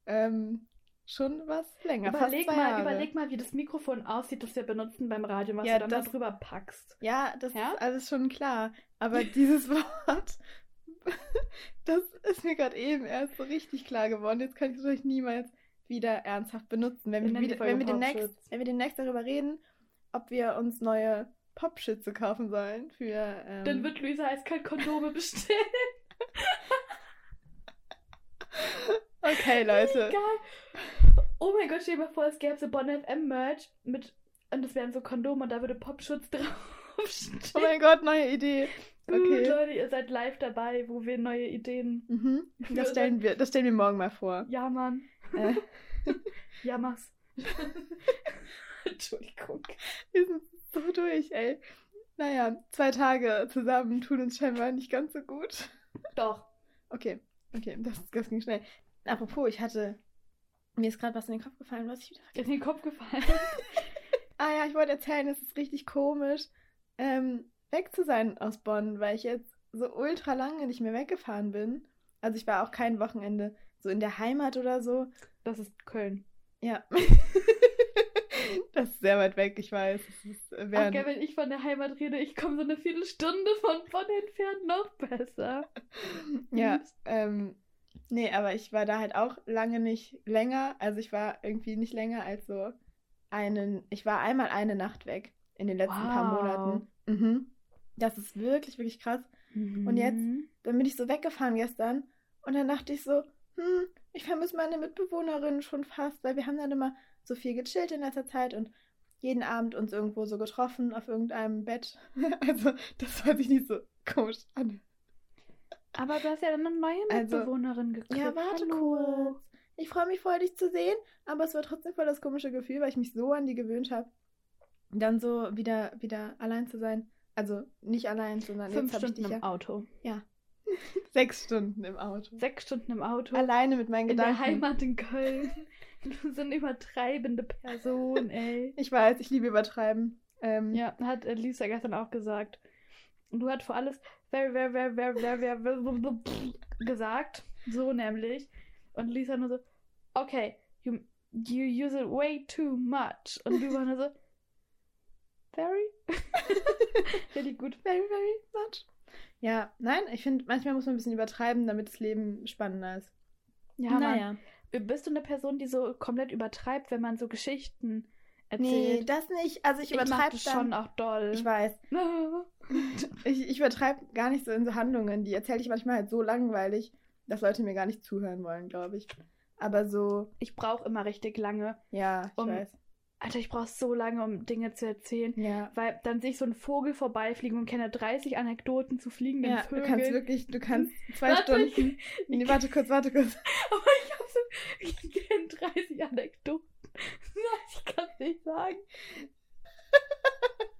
Ähm, schon was länger. überleg mal, überleg mal, wie das Mikrofon aussieht, das wir benutzen beim Radio, was Ja, du dann das- da drüber packst. Ja, das Ja? ist alles schon klar. Aber dieses Wort, das ist mir gerade eben erst so richtig klar geworden. Jetzt kann ich es euch niemals wieder ernsthaft benutzen. Wenn Wir wieder, wenn, wir demnächst, wenn wir demnächst darüber reden, ob wir uns neue Popschütze kaufen sollen für. Ähm, Dann wird Luisa eiskalt Kondome bestellen. okay, Leute. Geil. Oh mein Gott, stell dir mal vor, es gäbe so Bonn FM Merch mit und das wären so Kondome und da würde Popschutz draufstehen. Oh mein Gott, neue Idee. Okay. Leute, ihr seid live dabei, wo wir neue Ideen. Mhm. Das, stellen wir, das stellen wir morgen mal vor. Ja, Mann. Äh, Ja, mach's. Entschuldigung. wir sind so durch, ey. Naja, zwei Tage zusammen tun uns scheinbar nicht ganz so gut. Doch. Okay, okay, das, das ging schnell. Apropos, ich hatte. Mir ist gerade was in den Kopf gefallen, was ich wieder Ist in den Kopf gefallen. Ah ja, ich wollte erzählen, es ist richtig komisch, ähm, weg zu sein aus Bonn, weil ich jetzt so ultra lange nicht mehr weggefahren bin. Also ich war auch kein Wochenende so in der Heimat oder so. Das ist Köln. Ja. das ist sehr weit weg, ich weiß. Ist, äh, Ach, gell, wenn ich von der Heimat rede, ich komme so eine Viertelstunde von Bonn entfernt noch besser. ja, ähm, nee, aber ich war da halt auch lange nicht länger. Also ich war irgendwie nicht länger als so einen, ich war einmal eine Nacht weg in den letzten paar Wow. Monaten. Mhm. Das ist wirklich, wirklich krass. Und jetzt? Mhm. Dann bin ich so weggefahren gestern und dann dachte ich so, hm, ich vermisse meine Mitbewohnerin schon fast, weil wir haben dann immer so viel gechillt in letzter Zeit und jeden Abend uns irgendwo so getroffen auf irgendeinem Bett. Also das hört sich nicht so komisch an. Aber du hast ja dann eine neue Also- Mitbewohnerin gekriegt. Ja, warte Hallo. kurz. Ich freue mich voll, dich zu sehen, aber es war trotzdem voll das komische Gefühl, weil ich mich so an die gewöhnt habe, dann so wieder, wieder allein zu sein. Also nicht allein, sondern Fünf jetzt habe ich Stunden dich im ja Auto. sechs Stunden im Auto. Sechs Stunden im Auto. Alleine mit meinen in der Gedanken. Heimat in Köln. Du so eine übertreibende Person, ey. Ich weiß, ich liebe übertreiben. Ähm, Ja, hat Lisa gestern auch gesagt. Und du hast vor alles very, very, very, very, very, very, very, very gesagt. So nämlich. Und Lisa nur so, okay, you, you use it way too much. Und du war nur so, very? Richtig gut. Very, very much. Ja, nein, ich finde, manchmal muss man ein bisschen übertreiben, damit das Leben spannender ist. Ja, naja. Mann. Bist du eine Person, die so komplett übertreibt, wenn man so Geschichten Nee, erzählt? das nicht. Also ich ich übertreibe das schon auch doll. Ich weiß. Ich, ich übertreibe gar nicht so in so Handlungen. Die erzähle ich manchmal halt so langweilig, dass Leute mir gar nicht zuhören wollen, glaube ich. Aber so, Ich brauche immer richtig lange. ja, ich Um- weiß. Alter, ich brauche so lange, um Dinge zu erzählen. Ja. Weil dann sehe ich so einen Vogel vorbeifliegen und kenne 30 Anekdoten zu fliegenden Ja, du Vögeln. kannst wirklich, du kannst zwei Warte, ich- Stunden. Nee, warte kurz, warte kurz. Aber ich habe so, ich kenne 30 Anekdoten. Ich kann es nicht sagen.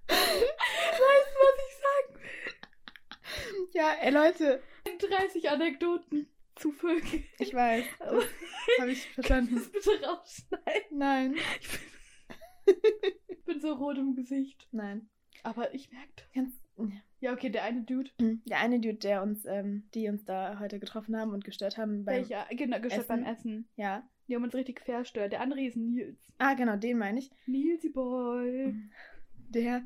weißt du, was ich sagen Ja, ey Leute, will? 30 Anekdoten zu Vögeln. ich weiß. Habe ich verstanden. Das bitte rausschneiden. Nein. Ich bin, ich bin so rot im Gesicht. Nein. Aber ich merke das. Ganz, Ja, okay, der eine Dude. der eine Dude, der uns, ähm, die uns da heute getroffen haben und gestört haben beim. Welcher? Genau, gestört Essen. beim Essen. Ja. Die haben uns richtig verstört. Der andere ist Nils. Ah, genau, den meine ich. Nilsi Boy. Der. Ja,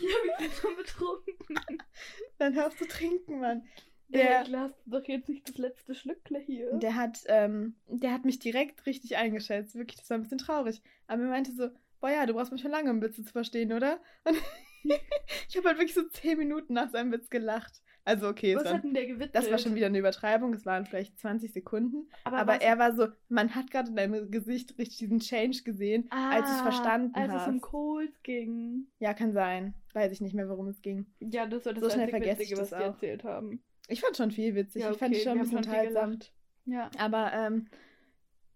wir sind schon betrunken. Dann hörst du trinken, Mann. Der Der, Glas doch jetzt nicht das letzte Schlückle hier. der hat, ähm, der hat mich direkt richtig eingeschätzt. Wirklich, das war ein bisschen traurig. Aber er meinte so, boah ja, du brauchst mich schon lange, um Witze zu verstehen, oder? Und ich habe halt wirklich so zehn Minuten nach seinem Witz gelacht. Also okay, es was war, hat denn der gewitzelt? das war schon wieder eine Übertreibung. Es waren vielleicht 20 Sekunden. Aber, Aber, er war so, man hat gerade in deinem Gesicht richtig diesen Change gesehen, als du es Ah, verstanden als hast. es um Coles ging. Ja, kann sein. Weiß ich nicht mehr, worum es ging. Ja, das war das So schnell vergesse Witzige, ich was das auch. erzählt haben. Ich fand schon viel witzig. Ja, Ich fand okay, es schon ein wir bisschen unterhaltsam. Ja. Aber ähm,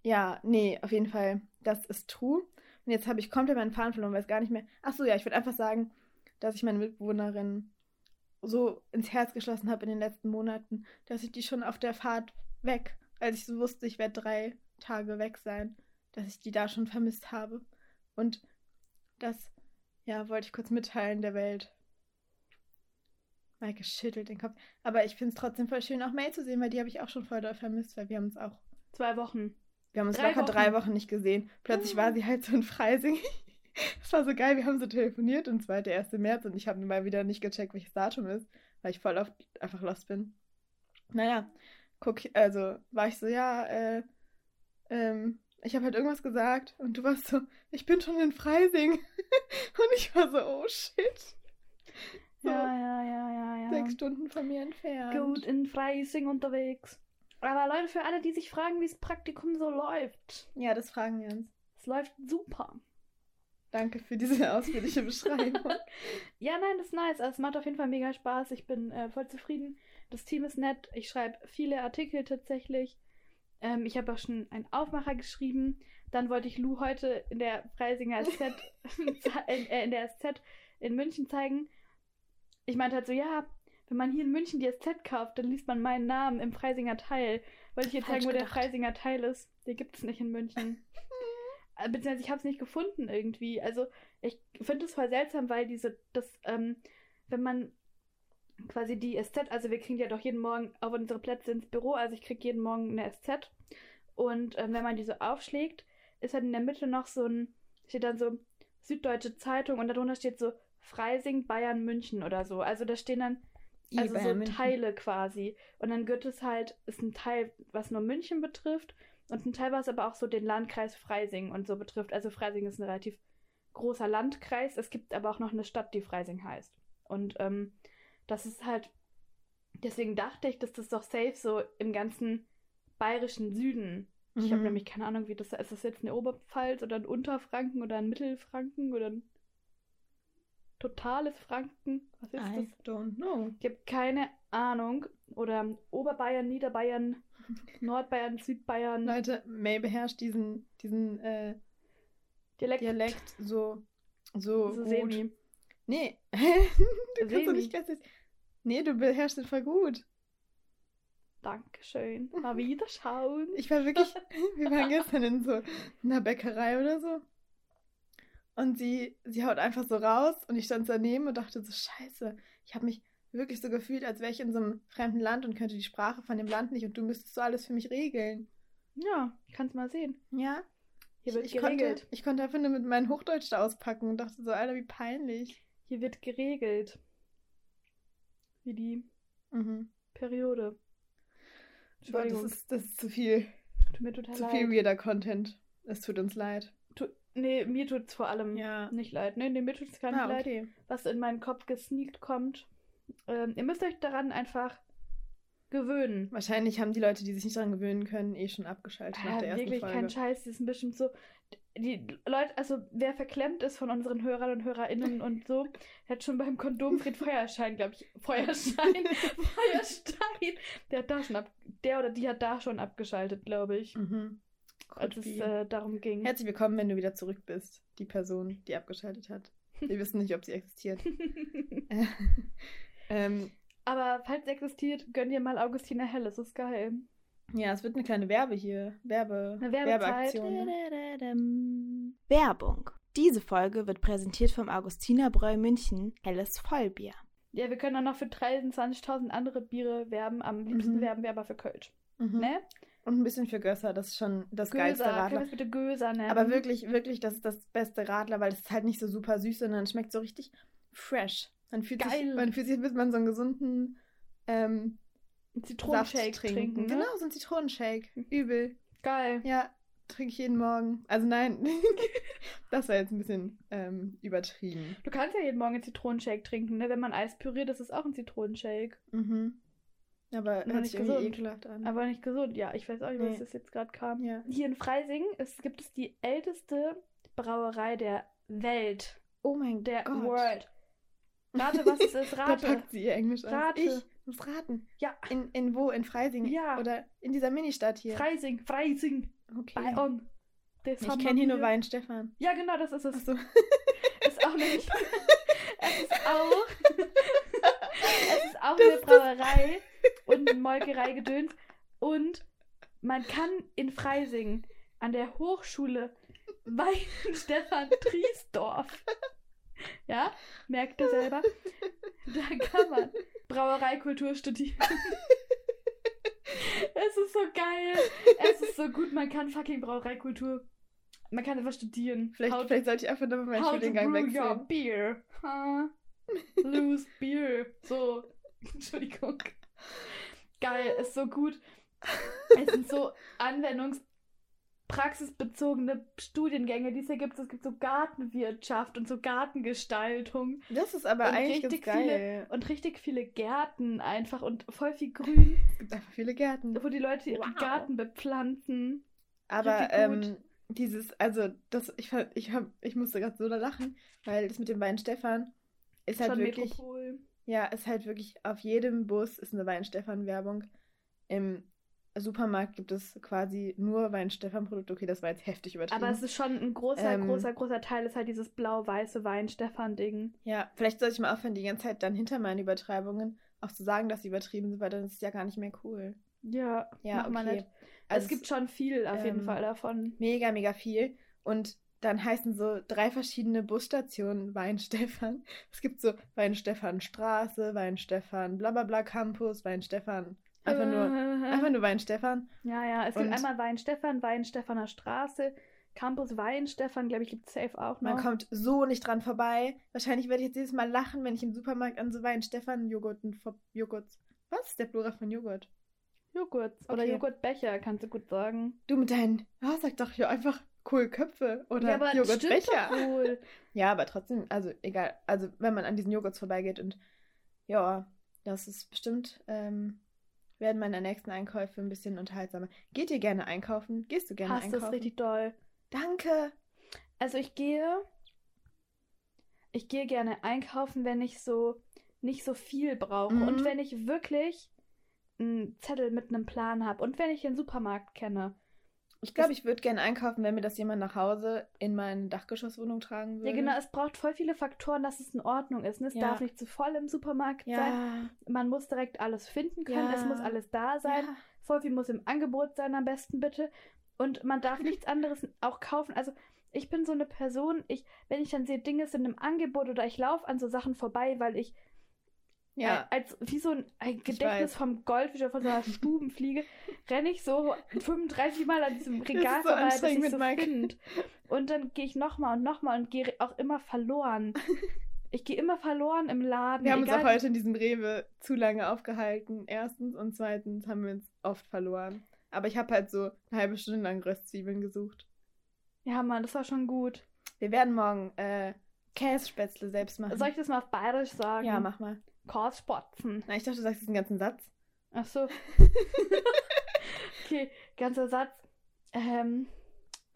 ja, nee, auf jeden Fall, das ist true. Und jetzt habe ich komplett meinen Faden verloren, weiß gar nicht mehr. Ach so, ja, ich würde einfach sagen, dass ich meine Mitbewohnerin so ins Herz geschlossen habe in den letzten Monaten, dass ich die schon auf der Fahrt weg, als ich so wusste, ich werde drei Tage weg sein, dass ich die da schon vermisst habe. Und das, ja, wollte ich kurz mitteilen der Welt. Maike schüttelt den Kopf. Aber ich finde es trotzdem voll schön, auch May zu sehen, weil die habe ich auch schon voll doll vermisst, weil wir haben uns auch Zwei Wochen. wir haben uns Drei locker Wochen. drei Wochen nicht gesehen. Plötzlich war sie halt so in Freising. Das war so geil, wir haben so telefoniert und es war halt der 1. März und ich habe mal wieder nicht gecheckt, welches Datum ist, weil ich voll oft einfach lost bin. Naja, guck, also war ich so, ja, äh, ähm, ich habe halt irgendwas gesagt und du warst so, ich bin schon in Freising. und ich war so, oh shit. So, Ja, ja, ja, ja, ja. sechs Stunden von mir entfernt. Gut in Freising unterwegs. Aber Leute, für alle, die sich fragen, wie das Praktikum so läuft. Ja, das fragen wir uns. Es läuft super. Danke für diese ausführliche Beschreibung. Ja, nein, das ist nice. Also, es macht auf jeden Fall mega Spaß. Ich bin äh, voll zufrieden. Das Team ist nett. Ich schreibe viele Artikel tatsächlich. Ähm, ich habe auch schon einen Aufmacher geschrieben. Dann wollte ich Lou heute in der Freisinger SZ, in, äh, in der SZ in München zeigen. Ich meinte halt so, ja, wenn man hier in München die SZ kauft, dann liest man meinen Namen im Freisinger Teil. Wollte ich jetzt Falsch zeigen, wo der gedacht. Freisinger Teil ist. Den gibt es nicht in München. Äh, Beziehungsweise ich habe es nicht gefunden irgendwie. Also ich finde es voll seltsam, weil diese, das, ähm, wenn man quasi die SZ, also wir kriegen ja doch jeden Morgen auf unsere Plätze ins Büro, also ich kriege jeden Morgen eine SZ und ähm, wenn man die so aufschlägt, ist halt in der Mitte noch so ein, steht dann so Süddeutsche Zeitung und darunter steht so Freising, Bayern, München oder so. Also da stehen dann also so. Teile quasi. Und dann gibt es halt, ist ein Teil, was nur München betrifft und ein Teil, was aber auch so den Landkreis Freising und so betrifft. Also Freising ist eine relativ großer Landkreis. Es gibt aber auch noch eine Stadt, die Freising heißt. Und ähm, das ist halt, deswegen dachte ich, dass das doch safe so im ganzen bayerischen Süden. Ich habe Mhm. nämlich keine Ahnung, wie das ist. Ist das jetzt eine Oberpfalz oder ein Unterfranken oder ein Mittelfranken oder ein totales Franken? Was ist I das? don't know. Ich habe keine Ahnung. Oder Oberbayern, Niederbayern, Nordbayern, Südbayern, Leute, May beherrscht diesen, diesen äh, Dialekt. Dialekt so, so, So gut. semi. Nee, du kannst doch Semi. nicht ganz. Nee, du beherrschst den voll gut. Dankeschön. Mal wieder schauen. Ich war wirklich, wir waren gestern in so einer Bäckerei oder so. Und sie, sie haut einfach so raus und ich stand daneben und dachte so, scheiße, ich habe mich wirklich so gefühlt, als wäre ich in so einem fremden Land und könnte die Sprache von dem Land nicht und du müsstest so alles für mich regeln. Ja, kannst mal sehen. Ja. Hier wird ich, ich, konnte, geregelt. ich konnte einfach nur mit meinem Hochdeutsch da auspacken und dachte so, Alter, wie peinlich. Hier wird geregelt. Wie die Mhm. Periode. Boah, das, Entschuldigung. ist, das ist zu viel, tut mir total zu leid. viel weirder Content. Es tut uns leid. Nee, mir tut's vor allem Ja. nicht leid. Nee, nee, mir tut's gar nicht Ah, leid. okay. Was in meinen Kopf gesneakt kommt. Ähm, ihr müsst euch daran einfach gewöhnen. Wahrscheinlich haben die Leute, die sich nicht daran gewöhnen können, eh schon abgeschaltet nach Ja, der ersten wirklich Folge. kein Scheiß. Die sind bestimmt so. Die Leute, also wer verklemmt ist von unseren Hörern und HörerInnen und so, hat schon beim Kondomfried Feuerschein, glaube ich. Feuerschein. Feuerstein. Der hat da schon ab. Der oder die hat da schon abgeschaltet, glaube ich. Mhm. Als es äh, darum ging. Herzlich willkommen, wenn du wieder zurück bist. Die Person, die abgeschaltet hat. Wir wissen nicht, ob sie existiert. Äh, ähm, Aber falls es existiert, gönn dir mal Augustina Hell, das ist geil. ja, es wird eine kleine Werbe hier. Werbe, Eine Werbezeit. Werbeaktion. Ne? Werbung. Diese Folge wird präsentiert vom Augustinerbräu München Helles Vollbier. Ja, wir können auch noch für 23.000 andere Biere werben. Am liebsten Mhm. werben wir aber für Kölsch. Mhm. Ne? Und ein bisschen für Gösser, das ist schon das geilste Göser, können wir Radler. es bitte Göser nennen? Aber wirklich, wirklich, das ist das beste Radler, weil es ist halt nicht so super süß, sondern es schmeckt so richtig fresh. Man fühlt, sich, Geil. man fühlt sich, würde man so einen gesunden ähm, Zitronenshake trinken. ne? Genau, so ein Zitronenshake. Übel. Geil. Ja, trinke ich jeden Morgen. Also nein, das war jetzt ein bisschen ähm, übertrieben. Du kannst ja jeden Morgen einen Zitronenshake trinken, ne? Wenn man Eis püriert, das ist auch ein Zitronenshake. Mhm. Aber hört nicht gesund. ekelhaft an. Aber nicht gesund. Ja, ich weiß auch nicht, was Nee. das jetzt gerade kam. ja. Hier in Freising es gibt es die älteste Brauerei der Welt. Oh mein Der Gott. World. Rate, was es ist. Da Rate. packt sie ihr Englisch aus. Rate. Ich muss raten. Ja, In, in wo? In Freising? Ja. Oder in dieser Ministadt hier? Freising, Freising. okay. Bayern. Das Ich kenne hier nur Wein Stefan. Ja, genau, das ist es. Achso. Ist auch nicht. es ist auch. Es ist auch Das eine Brauerei und eine Molkerei gedöns. Und man kann in Freising an der Hochschule Wein Stefan Triesdorf. Ja, merkt ihr selber? Da kann man Brauereikultur studieren. es ist so geil. Es ist so gut. Man kann fucking Brauereikultur. Man kann einfach studieren. Vielleicht, How- vielleicht sollte ich einfach nochmal meinen to Studiengang brew your wechseln. beer. Huh? Loose beer. So. Entschuldigung. Geil, ist so gut. Es sind so anwendungspraxisbezogene Studiengänge, die es hier gibt. Es gibt so Gartenwirtschaft und so Gartengestaltung Das ist aber Und eigentlich richtig geil. und richtig viele Gärten einfach und voll viel Grün, Es gibt einfach viele Gärten. wo die Leute ihren Wow. Garten bepflanzen. Aber ähm, dieses, also das, ich ich hab, ich musste gerade so da lachen, weil das mit dem Wein Stefan ist halt wirklich, Metropol. ja, ist halt wirklich auf jedem Bus ist eine Wein Stefan Werbung. Im Supermarkt gibt es quasi nur Wein Stefan Produkte. Okay, das war jetzt heftig übertrieben. Aber es ist schon ein großer, Ähm, großer, großer Teil, ist halt dieses blau-weiße Wein-Stefan-Ding. ja, vielleicht sollte ich mal aufhören, die ganze Zeit dann hinter meinen Übertreibungen auch zu sagen, dass sie übertrieben sind, weil dann ist es ja gar nicht mehr cool. Ja, Ja, macht man okay. nicht. Also es gibt schon viel auf jeden ähm, Fall davon. mega, mega viel. Und dann heißen so drei verschiedene Busstationen Weinstefan. Es gibt so Weinstefan Straße, Weinstefan blablabla Campus, Weinstefan. Einfach nur, einfach nur Weinstefan. Ja, ja, es Und- gibt einmal Wein-Stefan, Wein-Stefaner Straße, Campus Wein-Stefan, glaube ich, gibt es safe auch noch. Man kommt so nicht dran vorbei. Wahrscheinlich werde ich jetzt jedes Mal lachen, wenn ich im Supermarkt an so Weinstefan-Joghurten vor Joghurts. Was ist der Plural von Joghurt? Joghurt oder Okay. Joghurtbecher, kannst du gut sagen. Du mit deinen. Ah, sag doch hier einfach Kohlköpfe oder ja, aber das Joghurtbecher. wohl. Ja, aber trotzdem, also egal. Also wenn man an diesen Joghurts vorbeigeht und ja, das ist bestimmt, ähm, werden meine nächsten Einkäufe ein bisschen unterhaltsamer. Geht ihr gerne einkaufen? Gehst du gerne Hast einkaufen? es richtig doll. Danke. Also ich gehe, ich gehe gerne einkaufen, wenn ich so nicht so viel brauche Mhm. und wenn ich wirklich einen Zettel mit einem Plan habe und wenn ich den Supermarkt kenne. Ich glaube, ich würde gerne einkaufen, wenn mir das jemand nach Hause in meine Dachgeschosswohnung tragen würde. Ja, genau, es braucht voll viele Faktoren, dass es in Ordnung ist. ne? Es Ja. darf nicht zu voll im Supermarkt sein. Ja. Man muss direkt alles finden können. Ja. Es muss alles da sein. Voll viel muss im Angebot sein, am besten bitte. Und man darf nichts anderes auch kaufen. Also ich bin so eine Person, ich, wenn ich dann sehe, Dinge sind im Angebot oder ich laufe an so Sachen vorbei, weil ich Ja. als wie so ein, ein. Gedächtnis vom Goldfisch oder von so einer Stubenfliege, renne ich so 35 Mal an diesem Regal so vorbei, bis ich mit so finde. Und dann gehe ich nochmal und nochmal und gehe auch immer verloren. Ich gehe immer verloren im Laden. Wir haben uns auch heute in diesem Rewe zu lange aufgehalten. Erstens und zweitens haben wir uns oft verloren. Aber ich habe halt so eine halbe Stunde lang Röstzwiebeln gesucht. Ja, Mann, das war schon gut. Wir werden morgen äh, Kässpätzle selbst machen. Soll ich das mal auf Bayerisch sagen? ja, mach mal. Korspotzen. Na, ich dachte, du sagst diesen ganzen Satz. Ach so. okay, ganzer Satz. Ähm,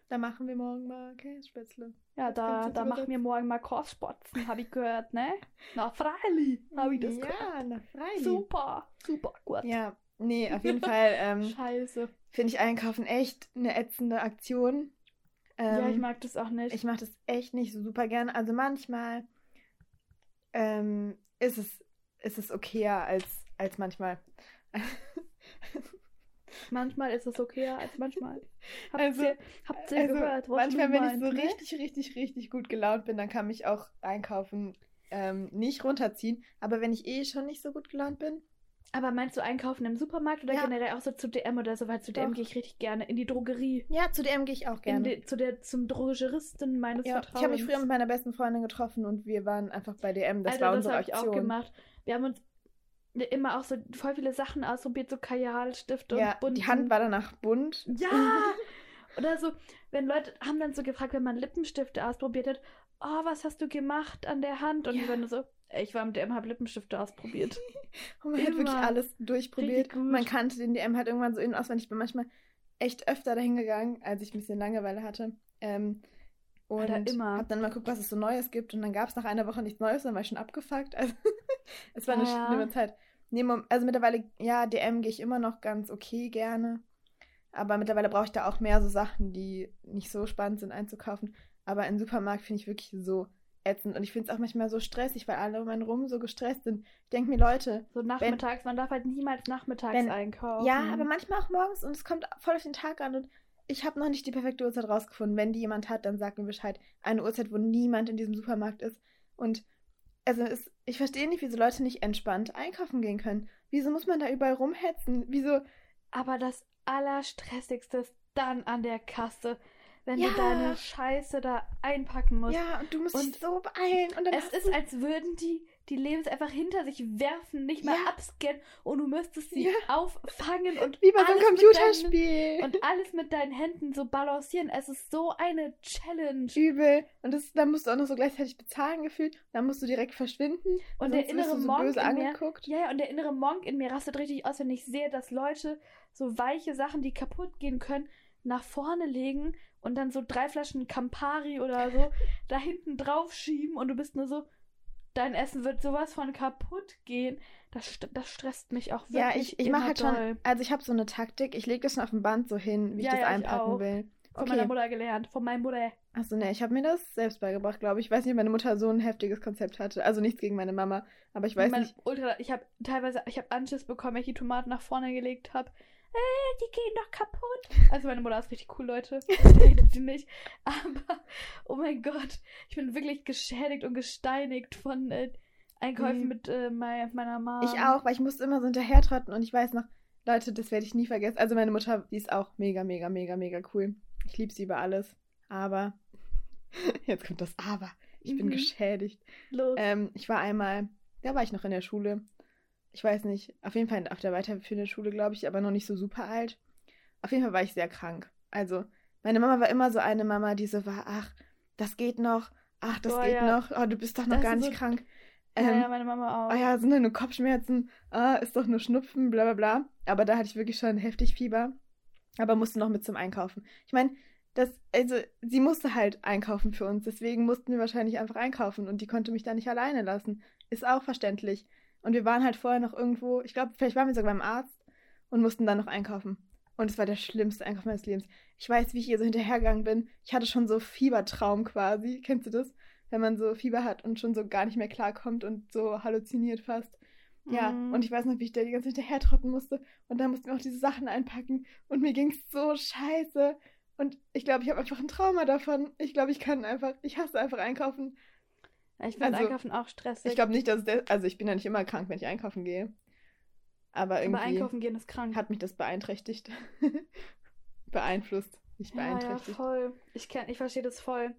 Da machen wir morgen mal Kässpätzle. ja, da, da machen wir morgen mal Korspotzen, habe ich gehört, ne? Na, freilich, habe ich das ja, gehört. na freilich. Super, super gut. Ja, nee, auf jeden Fall ähm, Scheiße. finde ich Einkaufen echt eine ätzende Aktion. Ähm, ja, ich mag das auch nicht. Ich mache das echt nicht so super gerne. Also manchmal ähm, ist es ist es okayer als als manchmal. manchmal ist es okayer als manchmal. Habt Also- ihr, habt ihr also gehört? manchmal, wenn ich so ne? richtig, richtig, richtig gut gelaunt bin, dann kann mich auch Einkaufen ähm, nicht runterziehen. Aber wenn ich eh schon nicht so gut gelaunt bin, Aber meinst du einkaufen im Supermarkt oder Ja. generell auch so zu DM oder so? Weil zu DM Doch. gehe ich richtig gerne. In die Drogerie. ja, zu DM gehe ich auch gerne. die, zu der, zum Drogeristen meines Ja, Vertrauens. ich habe mich früher mit meiner besten Freundin getroffen und wir waren einfach bei DM. Das Alter, war das unsere habe ich auch Aktion. gemacht. Wir haben uns immer auch so voll viele Sachen ausprobiert, so Kajalstifte Ja, und bunten. die Hand war danach bunt. Ja! Oder so, wenn Leute haben dann so gefragt, wenn man Lippenstifte ausprobiert hat, oh, was hast du gemacht an der Hand? Und Ja. die waren nur so, "Ey, ich war mit DM, hab Lippenstifte ausprobiert. Und man hat wirklich Immer. alles durchprobiert. Man kannte den DM halt irgendwann so in- und auswendig. Ich bin manchmal echt öfter dahin gegangen, als ich ein bisschen Langeweile hatte. Ähm, und Alter, immer. hab dann mal geguckt, was es so Neues gibt. Und dann gab es nach einer Woche nichts Neues, dann war ich schon abgefuckt. Also es war eine Ja. schlimme Zeit. Nee, also mittlerweile, ja, DM gehe ich immer noch ganz okay gerne. Aber mittlerweile brauche ich da auch mehr so Sachen, die nicht so spannend sind einzukaufen. Aber im Supermarkt finde ich wirklich so ätzend. Und ich finde es auch manchmal so stressig, weil alle um einen rum so gestresst sind. Ich denke mir, Leute, So nachmittags, man darf halt niemals nachmittags Wenn- einkaufen. ja, aber manchmal auch morgens und es kommt voll auf den Tag an und ich habe noch nicht die perfekte Uhrzeit rausgefunden. Wenn die jemand hat, dann sagt mir Bescheid. Eine Uhrzeit, wo niemand in diesem Supermarkt ist. Und also es, ich verstehe nicht, wieso Leute nicht entspannt einkaufen gehen können. Wieso muss man da überall rumhetzen? Wieso? Aber das Allerstressigste ist dann an der Kasse, wenn Ja. du deine Scheiße da einpacken musst. Ja, und du musst Und dich so beeilen. Und dann Es ist, als würden die die Lebens einfach hinter sich werfen, nicht mal Ja. abscannen und du müsstest sie Ja. auffangen und wie bei so einem alles mit deinen- Computerspiel. und alles mit deinen Händen so balancieren. Es ist so eine Challenge. Übel. Und das, dann musst du auch noch so gleichzeitig bezahlen gefühlt. Dann musst du direkt verschwinden. Und der innere so Monk böse in mir, angeguckt. ja, ja, und der innere Monk in mir rastet richtig aus, wenn ich sehe, dass Leute so weiche Sachen, die kaputt gehen können, nach vorne legen und dann so drei Flaschen Campari oder so da hinten drauf schieben und du bist nur so, dein Essen wird sowas von kaputt gehen. Das, das stresst mich auch wirklich. Ja, ich, ich mache halt doll. schon, also ich habe so eine Taktik, ich lege das schon auf dem Band so hin, wie Ja, ich das ja, ich einpacken auch. will. Von Okay. meiner Mutter gelernt. Von meiner Mutter. Achso, ne, ich habe mir das selbst beigebracht, glaube ich. Ich weiß nicht, ob meine Mutter so ein heftiges Konzept hatte. Also nichts gegen meine Mama, aber ich weiß Mein nicht. Ultra, ich habe teilweise, ich habe Anschiss bekommen, wenn ich die Tomaten nach vorne gelegt habe. Äh, die gehen doch kaputt. Also meine Mutter ist richtig cool, Leute. Redet sie nicht. Aber, oh mein Gott, ich bin wirklich geschädigt und gesteinigt von äh, Einkäufen Mhm. mit äh, mei- meiner Mama. Ich auch, weil ich musste immer so hinterher trotten und ich weiß noch, Leute, das werde ich nie vergessen. Also meine Mutter, die ist auch mega, mega, mega, mega cool. Ich liebe sie über alles. Aber, jetzt kommt das Aber. Ich bin Mhm. geschädigt. Los. Ähm, ich war einmal, da war ich noch in der Schule. Ich weiß nicht, auf jeden Fall auf der weiterführenden Schule, glaube ich, aber noch nicht so super alt. Auf jeden Fall war ich sehr krank. Also, Meine Mama war immer so eine Mama, die so war, ach, das geht noch, ach, das Boah, geht ja. noch, oh, du bist doch noch Das gar nicht so- krank. ja, Ähm, ja, meine Mama auch. oh ja, sind ja nur Kopfschmerzen, ah, ist doch nur Schnupfen, bla bla bla. Aber da hatte ich wirklich schon heftig Fieber, aber musste noch mit zum Einkaufen. Ich meine, das, also, sie musste halt einkaufen für uns, deswegen mussten wir wahrscheinlich einfach einkaufen und die konnte mich da nicht alleine lassen. Ist auch verständlich. Und wir waren halt vorher noch irgendwo, ich glaube, vielleicht waren wir sogar beim Arzt und mussten dann noch einkaufen. Und es war der schlimmste Einkauf meines Lebens. Ich weiß, wie ich ihr so hinterhergegangen bin. Ich hatte schon so Fiebertraum quasi. Kennst du das? Wenn man so Fieber hat und schon so gar nicht mehr klarkommt und so halluziniert fast. Ja, Mhm. und ich weiß noch, wie ich da die ganze Zeit hinterher trotten musste. Und dann mussten wir auch diese Sachen einpacken. Und mir ging es so scheiße. Und ich glaube, ich habe einfach ein Trauma davon. Ich glaube, ich kann einfach, ich hasse einfach einkaufen. Ja, ich finde also, Einkaufen auch stressig. Ich glaube nicht, dass es der, also ich bin ja nicht immer krank, wenn ich einkaufen gehe. Aber irgendwie aber einkaufen gehen ist krank. hat mich das beeinträchtigt. Beeinflusst, nicht ja, ja, beeinträchtigt. voll. Ich, kenn- ich verstehe das voll.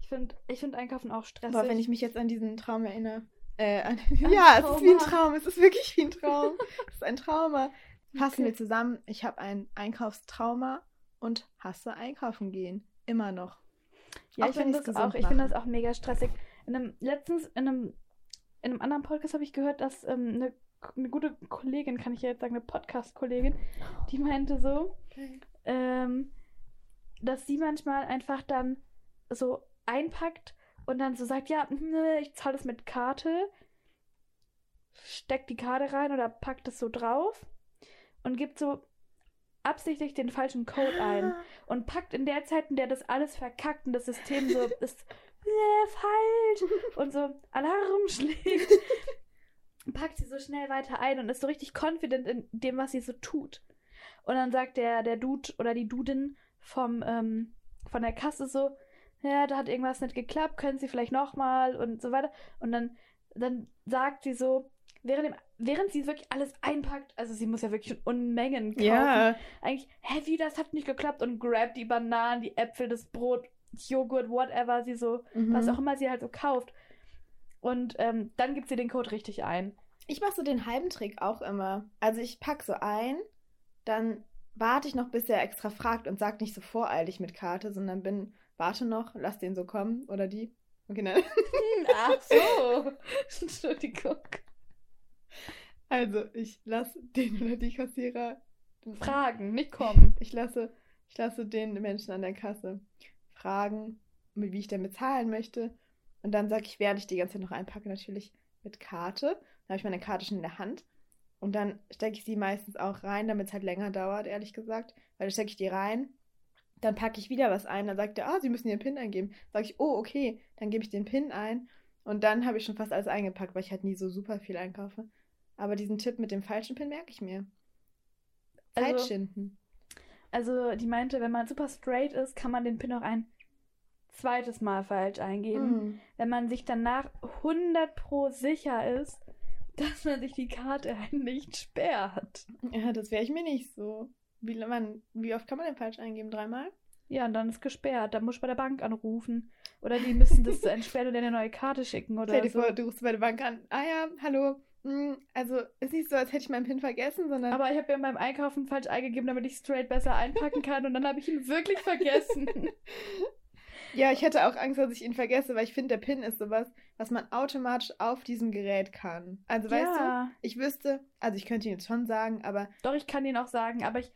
Ich finde ich find Einkaufen auch stressig. Aber wenn ich mich jetzt an diesen Traum erinnere. Äh, an, An ja, es ist wie ein Trauma. Traum. Es ist wirklich wie ein Traum. es ist ein Trauma. Fassen Okay. wir zusammen. Ich habe ein Einkaufstrauma und hasse einkaufen gehen. Immer noch. Ja, Auch ich finde das auch. Ich finde mache. das auch mega stressig. In einem, letztens in einem, in einem anderen Podcast habe ich gehört, dass ähm, eine, eine gute Kollegin, kann ich ja jetzt sagen, eine Podcast-Kollegin, die meinte so, ähm, dass sie manchmal einfach dann so einpackt und dann so sagt, ja, nö, ich zahle das mit Karte, steckt die Karte rein oder packt es so drauf und gibt so absichtlich den falschen Code ein und packt in der Zeit, in der das alles verkackt und das System so ist äh, falsch und so Alarm schlägt, packt sie so schnell weiter ein und ist so richtig confident in dem, was sie so tut. Und dann sagt der, der Dude oder die Dudin vom, ähm, von der Kasse so, ja, da hat irgendwas nicht geklappt, können Sie vielleicht nochmal und so weiter. Und dann, dann sagt sie so, während, dem, während sie wirklich alles einpackt, also sie muss ja wirklich Unmengen kaufen, Ja, eigentlich, hä, wie, das hat nicht geklappt und grabt die Bananen, die Äpfel, das Brot, Joghurt, whatever sie so, mhm. was auch immer sie halt so kauft. Und ähm, dann gibt sie den Code richtig ein. Ich mache so den halben Trick auch immer. Also ich pack so ein, dann warte ich noch, bis er extra fragt und sagt nicht so voreilig mit Karte, sondern bin, warte noch, lass den so kommen oder die. Okay, nein. Ach so. Entschuldigung. Also ich lasse den oder die Kassierer Fragen, nicht kommen. Ich lasse, ich lasse den Menschen an der Kasse fragen, mit wie ich denn bezahlen möchte. Und dann sage ich, während ich die ganze Zeit noch einpacke, natürlich mit Karte. Dann habe ich meine Karte schon in der Hand. Und dann stecke ich sie meistens auch rein, damit es halt länger dauert, ehrlich gesagt. Weil dann stecke ich die rein. Dann packe ich wieder was ein. Dann sagt er, ah, Sie müssen Ihren PIN eingeben. Sage ich, oh, okay. Dann gebe ich den PIN ein. Und dann habe ich schon fast alles eingepackt, weil ich halt nie so super viel einkaufe. Aber diesen Tipp mit dem falschen PIN merke ich mir. Zeit Also- schinden. Also, die meinte, wenn man super straight ist, kann man den PIN auch ein zweites Mal falsch eingeben. Mhm. Wenn man sich danach 100 pro sicher ist, dass man sich die Karte halt nicht sperrt. Ja, das wäre ich mir nicht so. Wie, man, wie oft kann man denn falsch eingeben? Dreimal? Ja, und dann ist gesperrt. Dann musst du bei der Bank anrufen. Oder die müssen das so entsperren und eine neue Karte schicken oder Stell dir so. vor, du rufst bei der Bank an. Ah ja, hallo. Hm, Also, ist nicht so, als hätte ich meinen PIN vergessen, sondern. Aber ich habe ja beim Einkaufen falsch eingegeben, damit ich straight besser einpacken kann. Und dann habe ich ihn wirklich vergessen. ja, ich hätte auch Angst, dass ich ihn vergesse, weil ich finde, der PIN ist sowas, was man automatisch auf diesem Gerät kann. Also, weißt du, ja, ich wüsste, also ich könnte ihn jetzt schon sagen, aber, doch, ich kann ihn auch sagen. Aber ich,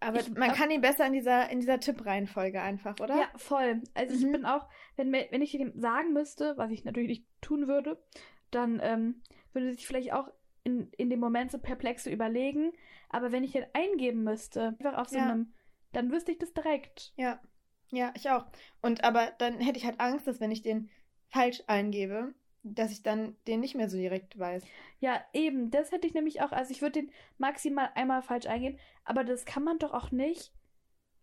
aber Ich- man ab- kann ihn besser in dieser, in dieser Tippreihenfolge einfach, oder? ja, voll. Also ich Mhm. bin auch, wenn, wenn ich ihm sagen müsste, was ich natürlich nicht tun würde, dann ähm, würde sich vielleicht auch in, in dem Moment so perplex überlegen. Aber wenn ich ihn eingeben müsste, einfach auf so Ja. einem, dann wüsste ich das direkt. Ja, ja, ich auch. Und aber dann hätte ich halt Angst, dass wenn ich den falsch eingebe, dass ich dann den nicht mehr so direkt weiß. Ja, eben, das hätte ich nämlich auch. Also ich würde den maximal einmal falsch eingeben, aber das kann man doch auch nicht.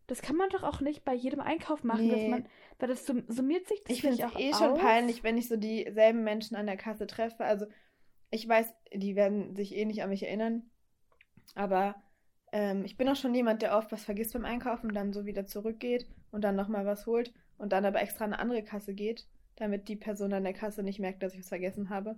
Das kann man doch auch nicht bei jedem Einkauf machen, dass Nee. man, weil das sum- summiert sich das Ich finde es auch eh schon auf? peinlich, wenn ich so dieselben Menschen an der Kasse treffe. Also ich weiß, die werden sich eh nicht an mich erinnern. Aber ähm, ich bin auch schon jemand, der oft was vergisst beim Einkaufen, dann so wieder zurückgeht und dann nochmal was holt und dann aber extra an eine andere Kasse geht, damit die Person an der Kasse nicht merkt, dass ich was vergessen habe.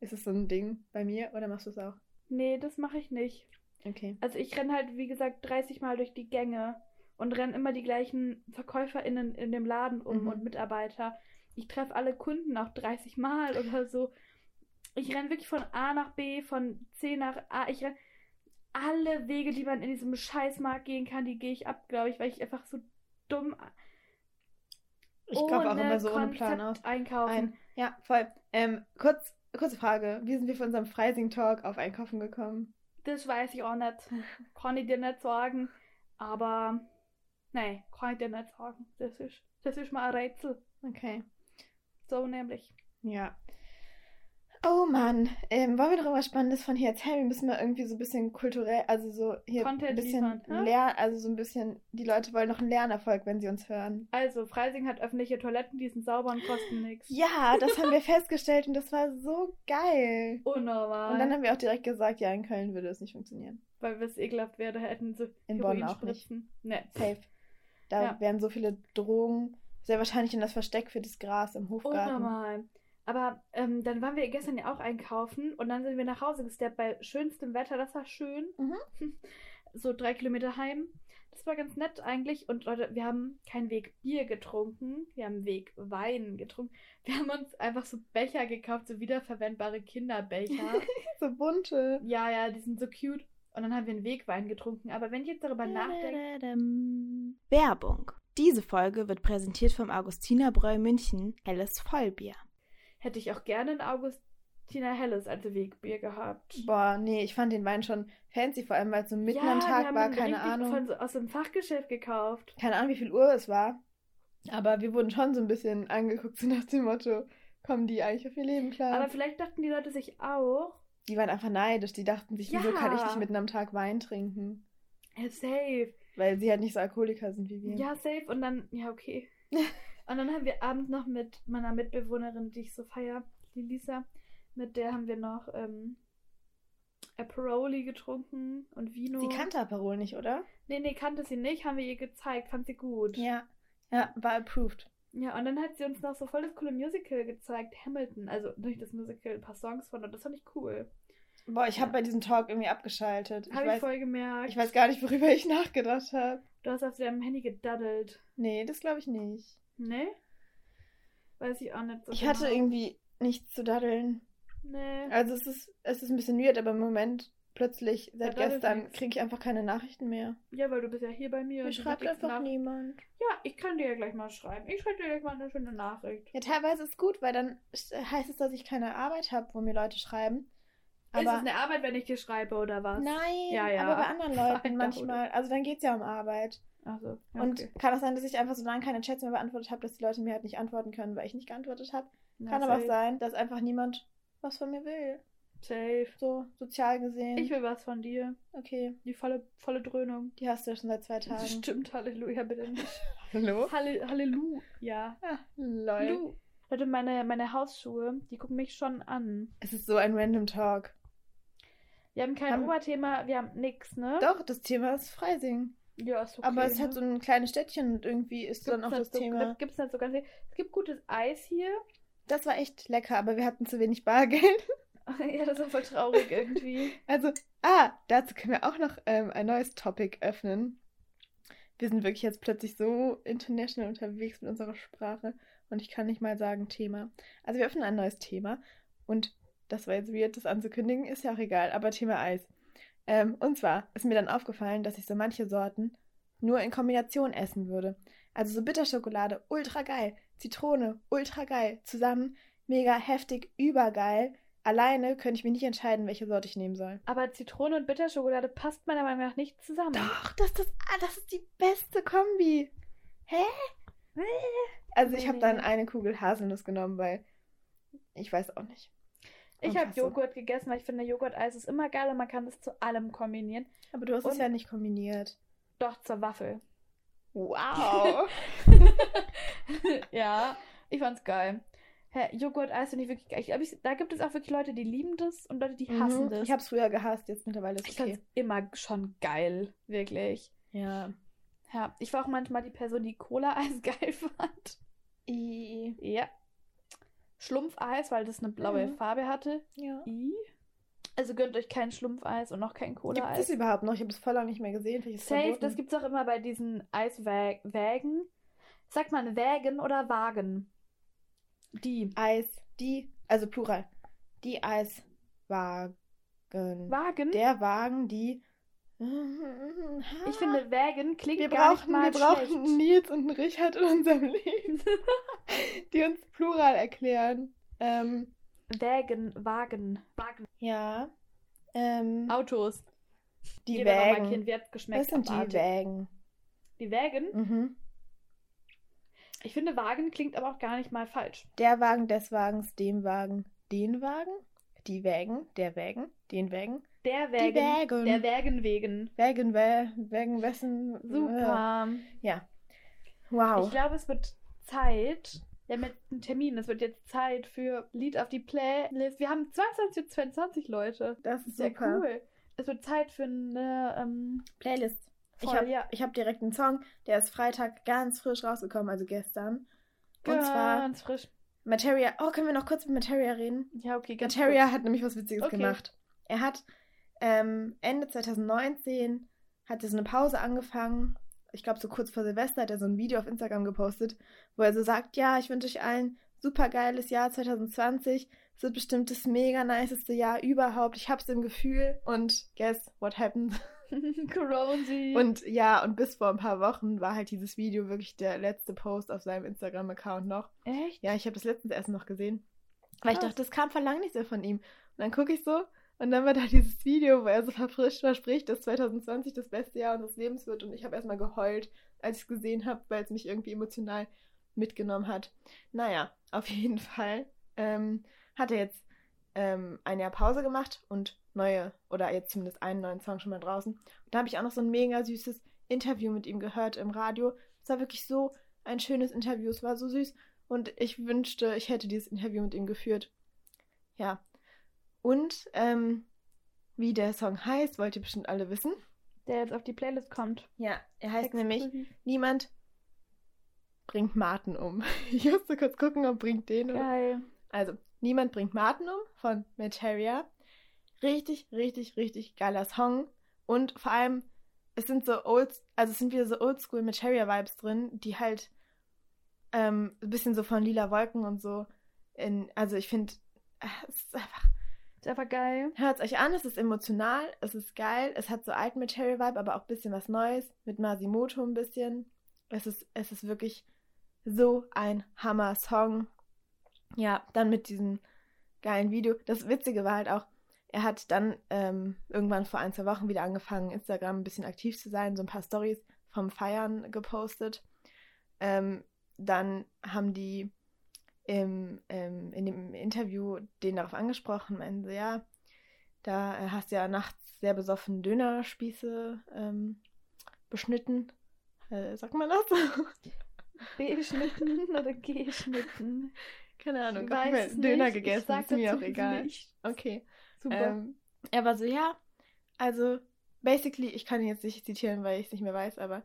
Ist es so ein Ding bei mir oder machst du es auch? Nee, das mache ich nicht. Okay. Also ich renne halt, wie gesagt, 30 Mal durch die Gänge und rennen immer die gleichen VerkäuferInnen in dem Laden um Mhm. und Mitarbeiter. Ich treffe alle Kunden auch 30 Mal oder so. Ich renne wirklich von A nach B, von C nach A. Ich renne alle Wege, die man in diesem Scheißmarkt gehen kann, die gehe ich ab, glaube ich, weil ich einfach so dumm Ich kaufe auch immer so ohne Plan Konzept aus. einkaufen. Ein, ja, voll. Ähm, kurz, kurze Frage. Wie sind wir für unseren Freising-Talk auf Einkaufen gekommen? Das weiß ich auch nicht. Kann ich dir nicht sagen. Aber nein, kann ich dir nicht sagen. Das ist, das ist mal ein Rätsel. Okay. So nämlich. Ja. Oh Mann, ähm, wollen wir noch irgendwas Spannendes von hier erzählen? Wir müssen mal irgendwie so ein bisschen kulturell, also so hier ein Content bisschen liefern, ne? lernen, also so ein bisschen, die Leute wollen noch einen Lernerfolg, wenn sie uns hören. Also, Freising hat öffentliche Toiletten, die sind sauber und kosten nichts. Ja, das haben wir festgestellt und das war so geil. Unnormal. Und dann haben wir auch direkt gesagt, ja, in Köln würde es nicht funktionieren. weil wir es ekelhaft wäre, hätten sie In Bonn auch nicht. Nee. Safe. Da Ja. wären so viele Drogen, sehr wahrscheinlich in das Versteck für das Gras im Hofgarten. Unnormal. Aber ähm, dann waren wir gestern ja auch einkaufen und dann sind wir nach Hause gesteppt bei schönstem Wetter. Das war schön. Mhm. So drei Kilometer heim. Das war ganz nett eigentlich. Und Leute, wir haben keinen Weg Bier getrunken. Wir haben Weg Wein getrunken. Wir haben uns einfach so Becher gekauft, so wiederverwendbare Kinderbecher. So bunte. ja, ja, die sind so cute. Und dann haben wir einen Wegwein getrunken. Aber wenn ich jetzt darüber nachdenke. Werbung. Diese Folge wird präsentiert vom Augustinerbräu München Helles Vollbier. Hätte ich auch gerne ein Augustiner Helles als Wegbier gehabt. Boah, nee, ich fand den Wein schon fancy, vor allem weil es so mitten ja, am Tag war, keine Ahnung. Von, so- aus dem Fachgeschäft gekauft. Keine Ahnung, wie viel Uhr es war. Aber wir wurden schon so ein bisschen angeguckt, so nach dem Motto, kommen die eigentlich auf ihr Leben klar? Aber vielleicht dachten die Leute sich auch, die waren einfach neidisch. Die dachten sich, wieso Ja. kann ich nicht mitten am Tag Wein trinken? ja, safe. Weil sie halt nicht so Alkoholiker sind wie wir. Ja, safe. Und dann, ja, okay. Und dann haben wir abends noch mit meiner Mitbewohnerin, die ich so feier, die Lisa, mit der haben wir noch ähm, Aperoli getrunken und Vino. Sie kannte Aperol nicht, oder? Nee, nee, kannte sie nicht, haben wir ihr gezeigt, fand sie gut. Ja. Ja, war approved. Ja, und dann hat sie uns noch so voll das coole Musical gezeigt, Hamilton. Also nicht das Musical, ein paar Songs von und das fand ich cool. Boah, ich habe bei diesem Talk irgendwie abgeschaltet. Ich Habe ich weiß, voll gemerkt. ich weiß gar nicht, worüber ich nachgedacht habe. Du hast auf deinem Handy gedaddelt. Nee, das glaube ich nicht. Ne? Weiß ich auch nicht so Ich genau. hatte irgendwie nichts zu daddeln. Nee. Also es ist, es ist ein bisschen weird, aber im Moment plötzlich, seit daddelt gestern, kriege ich einfach keine Nachrichten mehr. Ja, weil du bist ja hier bei mir. Mir schreibt einfach nach- niemand. Ja, ich kann dir ja gleich mal schreiben. Ich schreibe dir gleich mal eine schöne Nachricht. Ja, teilweise ist gut, weil dann heißt es, dass ich keine Arbeit habe, wo mir Leute schreiben. ist es Aber eine Arbeit, wenn ich dir schreibe oder was? nein, Ja, ja. aber bei anderen Leuten Alter, manchmal. Also dann geht es ja um Arbeit. Also, ja, Und okay. kann auch sein, dass ich einfach so lange keine Chats mehr beantwortet habe, dass die Leute mir halt nicht antworten können, weil ich nicht geantwortet habe. Kann aber auch sein, dass einfach niemand was von mir will. Safe. So sozial gesehen. Ich will was von dir. okay, Die volle, volle Dröhnung. die hast du ja schon seit zwei Tagen. Stimmt, Halleluja, bitte nicht. Hallo? Halle, Halleluja. Ah, lol. Lu. Leute, meine, meine Hausschuhe, die gucken mich schon an. Es ist so ein random Talk. Wir haben kein Oberthema, wir haben nix, ne? Doch, das Thema ist Freising. Ja, ist okay. aber es ne? hat so ein kleines Städtchen und irgendwie ist dann auch Gibt's das so, Thema. Gibt's nicht so ganz viel. Es gibt gutes Eis hier. Das war echt lecker, aber wir hatten zu wenig Bargeld. ja, das war voll traurig irgendwie. Also, ah, dazu können wir auch noch ähm, ein neues Topic öffnen. Wir sind wirklich jetzt plötzlich so international unterwegs mit unserer Sprache und ich kann nicht mal sagen Thema. Also wir öffnen ein neues Thema und das war jetzt weird, das anzukündigen, ist ja auch egal, aber Thema Eis. Ähm, und zwar ist mir dann aufgefallen, dass ich so manche Sorten nur in Kombination essen würde. Also so Bitterschokolade, ultra geil. Zitrone, ultra geil. Zusammen, mega heftig, übergeil. Alleine könnte ich mir nicht entscheiden, welche Sorte ich nehmen soll. Aber Zitrone und Bitterschokolade passt meiner Meinung nach nicht zusammen. Doch, das, das, ah, das ist die beste Kombi. Hä? Also ich habe dann eine Kugel Haselnuss genommen, weil ich weiß auch nicht. Ich habe. Joghurt gegessen, weil ich finde, Joghurt-Eis ist immer geil und man kann das zu allem kombinieren. Aber du hast es Und- ja nicht kombiniert. Doch, zur Waffel. Wow. ja, ich fand's geil. Hä, Joghurt-Eis finde ich wirklich geil. Ich, glaub, ich, da gibt es auch wirklich Leute, die lieben das und Leute, die hassen Mhm. das. Ich habe es früher gehasst, jetzt mittlerweile ist es okay. fand's immer schon geil, wirklich. Ja. Ja, ich war auch manchmal die Person, die Cola-Eis geil fand. I, Ja. Schlumpfeis, weil das eine blaue Mhm. Farbe hatte. ja. I. Also gönnt euch kein Schlumpfeis und noch kein Gibt Cola-Eis. es überhaupt noch? Ich habe es voll lange nicht mehr gesehen. Es Safe, verboten. das gibt's auch immer bei diesen Eiswägen. Sagt man Wägen oder Wagen? Die. Eis, die, also Plural. Die Eiswagen. Wagen? Der Wagen, die. Ich finde, Wägen klingt wir gar nicht brauchen, mal wir brauchen schlecht. einen Nils und Richard in unserem Leben, die uns Plural erklären. Ähm, Wägen, Wagen, Wagen. ja. Ähm, Autos. die Jeder Wägen. Kind, wie hat's geschmeckt? Das sind die Abartig. Wägen. Die Wägen? Mhm. Ich finde, Wagen klingt aber auch gar nicht mal falsch. Der Wagen des Wagens, dem Wagen, den Wagen. Die Wägen, der Wägen, den Wägen. Der Die Wägen. Der Wägen wegen. Wägen, wä, Wägen, wessen. Super. Ja. Wow. Ich glaube, es wird Zeit. Wir haben jetzt einen Termin. Es wird jetzt Zeit für Lied auf die Playlist. Wir haben 22 und 22 Leute. das ist Sehr super. cool. Es wird Zeit für eine ähm, Playlist. Ich Voll, habe ja. ich hab direkt einen Song, der ist Freitag ganz frisch rausgekommen, also gestern. Und zwar ganz frisch. Materia. Oh, können wir noch kurz mit Materia reden? Ja, okay, ganz Materia kurz. hat nämlich was Witziges Okay. gemacht. Er hat ähm, Ende 2019 hat er so eine Pause angefangen. Ich glaube, so kurz vor Silvester hat er so ein Video auf Instagram gepostet, wo er so sagt, ja, ich wünsche euch allen super geiles Jahr 2020. Es wird bestimmt das mega niceste Jahr überhaupt. Ich hab's im Gefühl. Und guess what happened? Coronzi. Und ja, und bis vor ein paar Wochen war halt dieses Video wirklich der letzte Post auf seinem Instagram-Account noch. Echt? Ja, ich habe das letztens erst noch gesehen. Weil ich dachte, das kam vor lang nicht so von ihm. Und dann gucke ich so und dann war da dieses Video, wo er so verfrischt verspricht, dass 2020 das beste Jahr unseres Lebens wird. Und ich habe erstmal geheult, als ich es gesehen habe, weil es mich irgendwie emotional mitgenommen hat. Naja, auf jeden Fall ähm, hat er jetzt ähm, ein Jahr Pause gemacht und neue, oder jetzt zumindest einen neuen Song schon mal draußen. Und da habe ich auch noch so ein mega süßes Interview mit ihm gehört im Radio. Es war wirklich so ein schönes Interview, es war so süß. Und ich wünschte, ich hätte dieses Interview mit ihm geführt. Ja. Und ähm, wie der Song heißt, wollt ihr bestimmt alle wissen. Der jetzt auf die Playlist kommt. Ja, er heißt Exklusiv. nämlich Niemand bringt Martin um. Ich musste kurz gucken, ob bringt den oder. Geil. Also, Niemand bringt Martin um von Materia. Richtig, richtig, richtig geiler Song. Und vor allem, es sind so old, also es sind wieder so oldschool Materia-Vibes drin, die halt ähm, ein bisschen so von lila Wolken und so. In, also ich finde, es ist einfach Ist einfach geil. Hört euch an, es ist emotional, es ist geil, es hat so alten Material Vibe, aber auch ein bisschen was Neues, mit Masimoto ein bisschen. Es ist, es ist wirklich so ein Hammer-Song. Ja, dann mit diesem geilen Video. Das Witzige war halt auch, er hat dann ähm, irgendwann vor ein, zwei Wochen wieder angefangen, Instagram ein bisschen aktiv zu sein, so ein paar Stories vom Feiern gepostet. Ähm, dann haben die im, ähm, in dem Interview den darauf angesprochen, meinen sie, ja, da äh, hast du ja nachts sehr besoffen Dönerspieße ähm, beschnitten. Äh, sagt man das? B-Schnitten oder G-Schnitten. Keine Ahnung, Ich habe Döner nicht, ich gegessen, ist mir auch egal. Nicht. Okay. Super. Ähm, er war so, ja, also basically, ich kann ihn jetzt nicht zitieren, weil ich es nicht mehr weiß, aber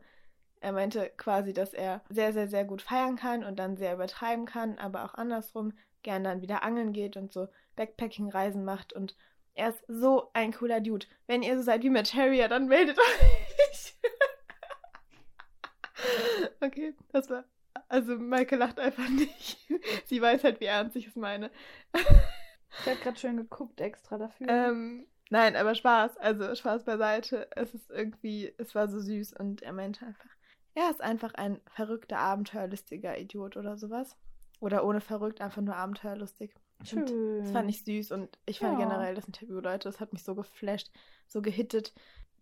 er meinte quasi, dass er sehr, sehr, sehr gut feiern kann und dann sehr übertreiben kann, aber auch andersrum gern dann wieder angeln geht und so Backpacking-Reisen macht und er ist so ein cooler Dude. Wenn ihr so seid wie Matt Harrier, dann meldet euch. okay, das war. Also Maike lacht einfach nicht. Sie weiß halt, wie ernst ich es meine. Ich habe gerade schön geguckt extra dafür. Ähm, nein, aber Spaß, also Spaß beiseite. Es ist irgendwie, es war so süß und er meinte einfach, er ist einfach ein verrückter, abenteuerlustiger Idiot oder sowas. Oder ohne verrückt, einfach nur abenteuerlustig. Und Schön. Das fand ich süß und ich fand Ja. generell das Interview, Leute, das hat mich so geflasht, so gehittet.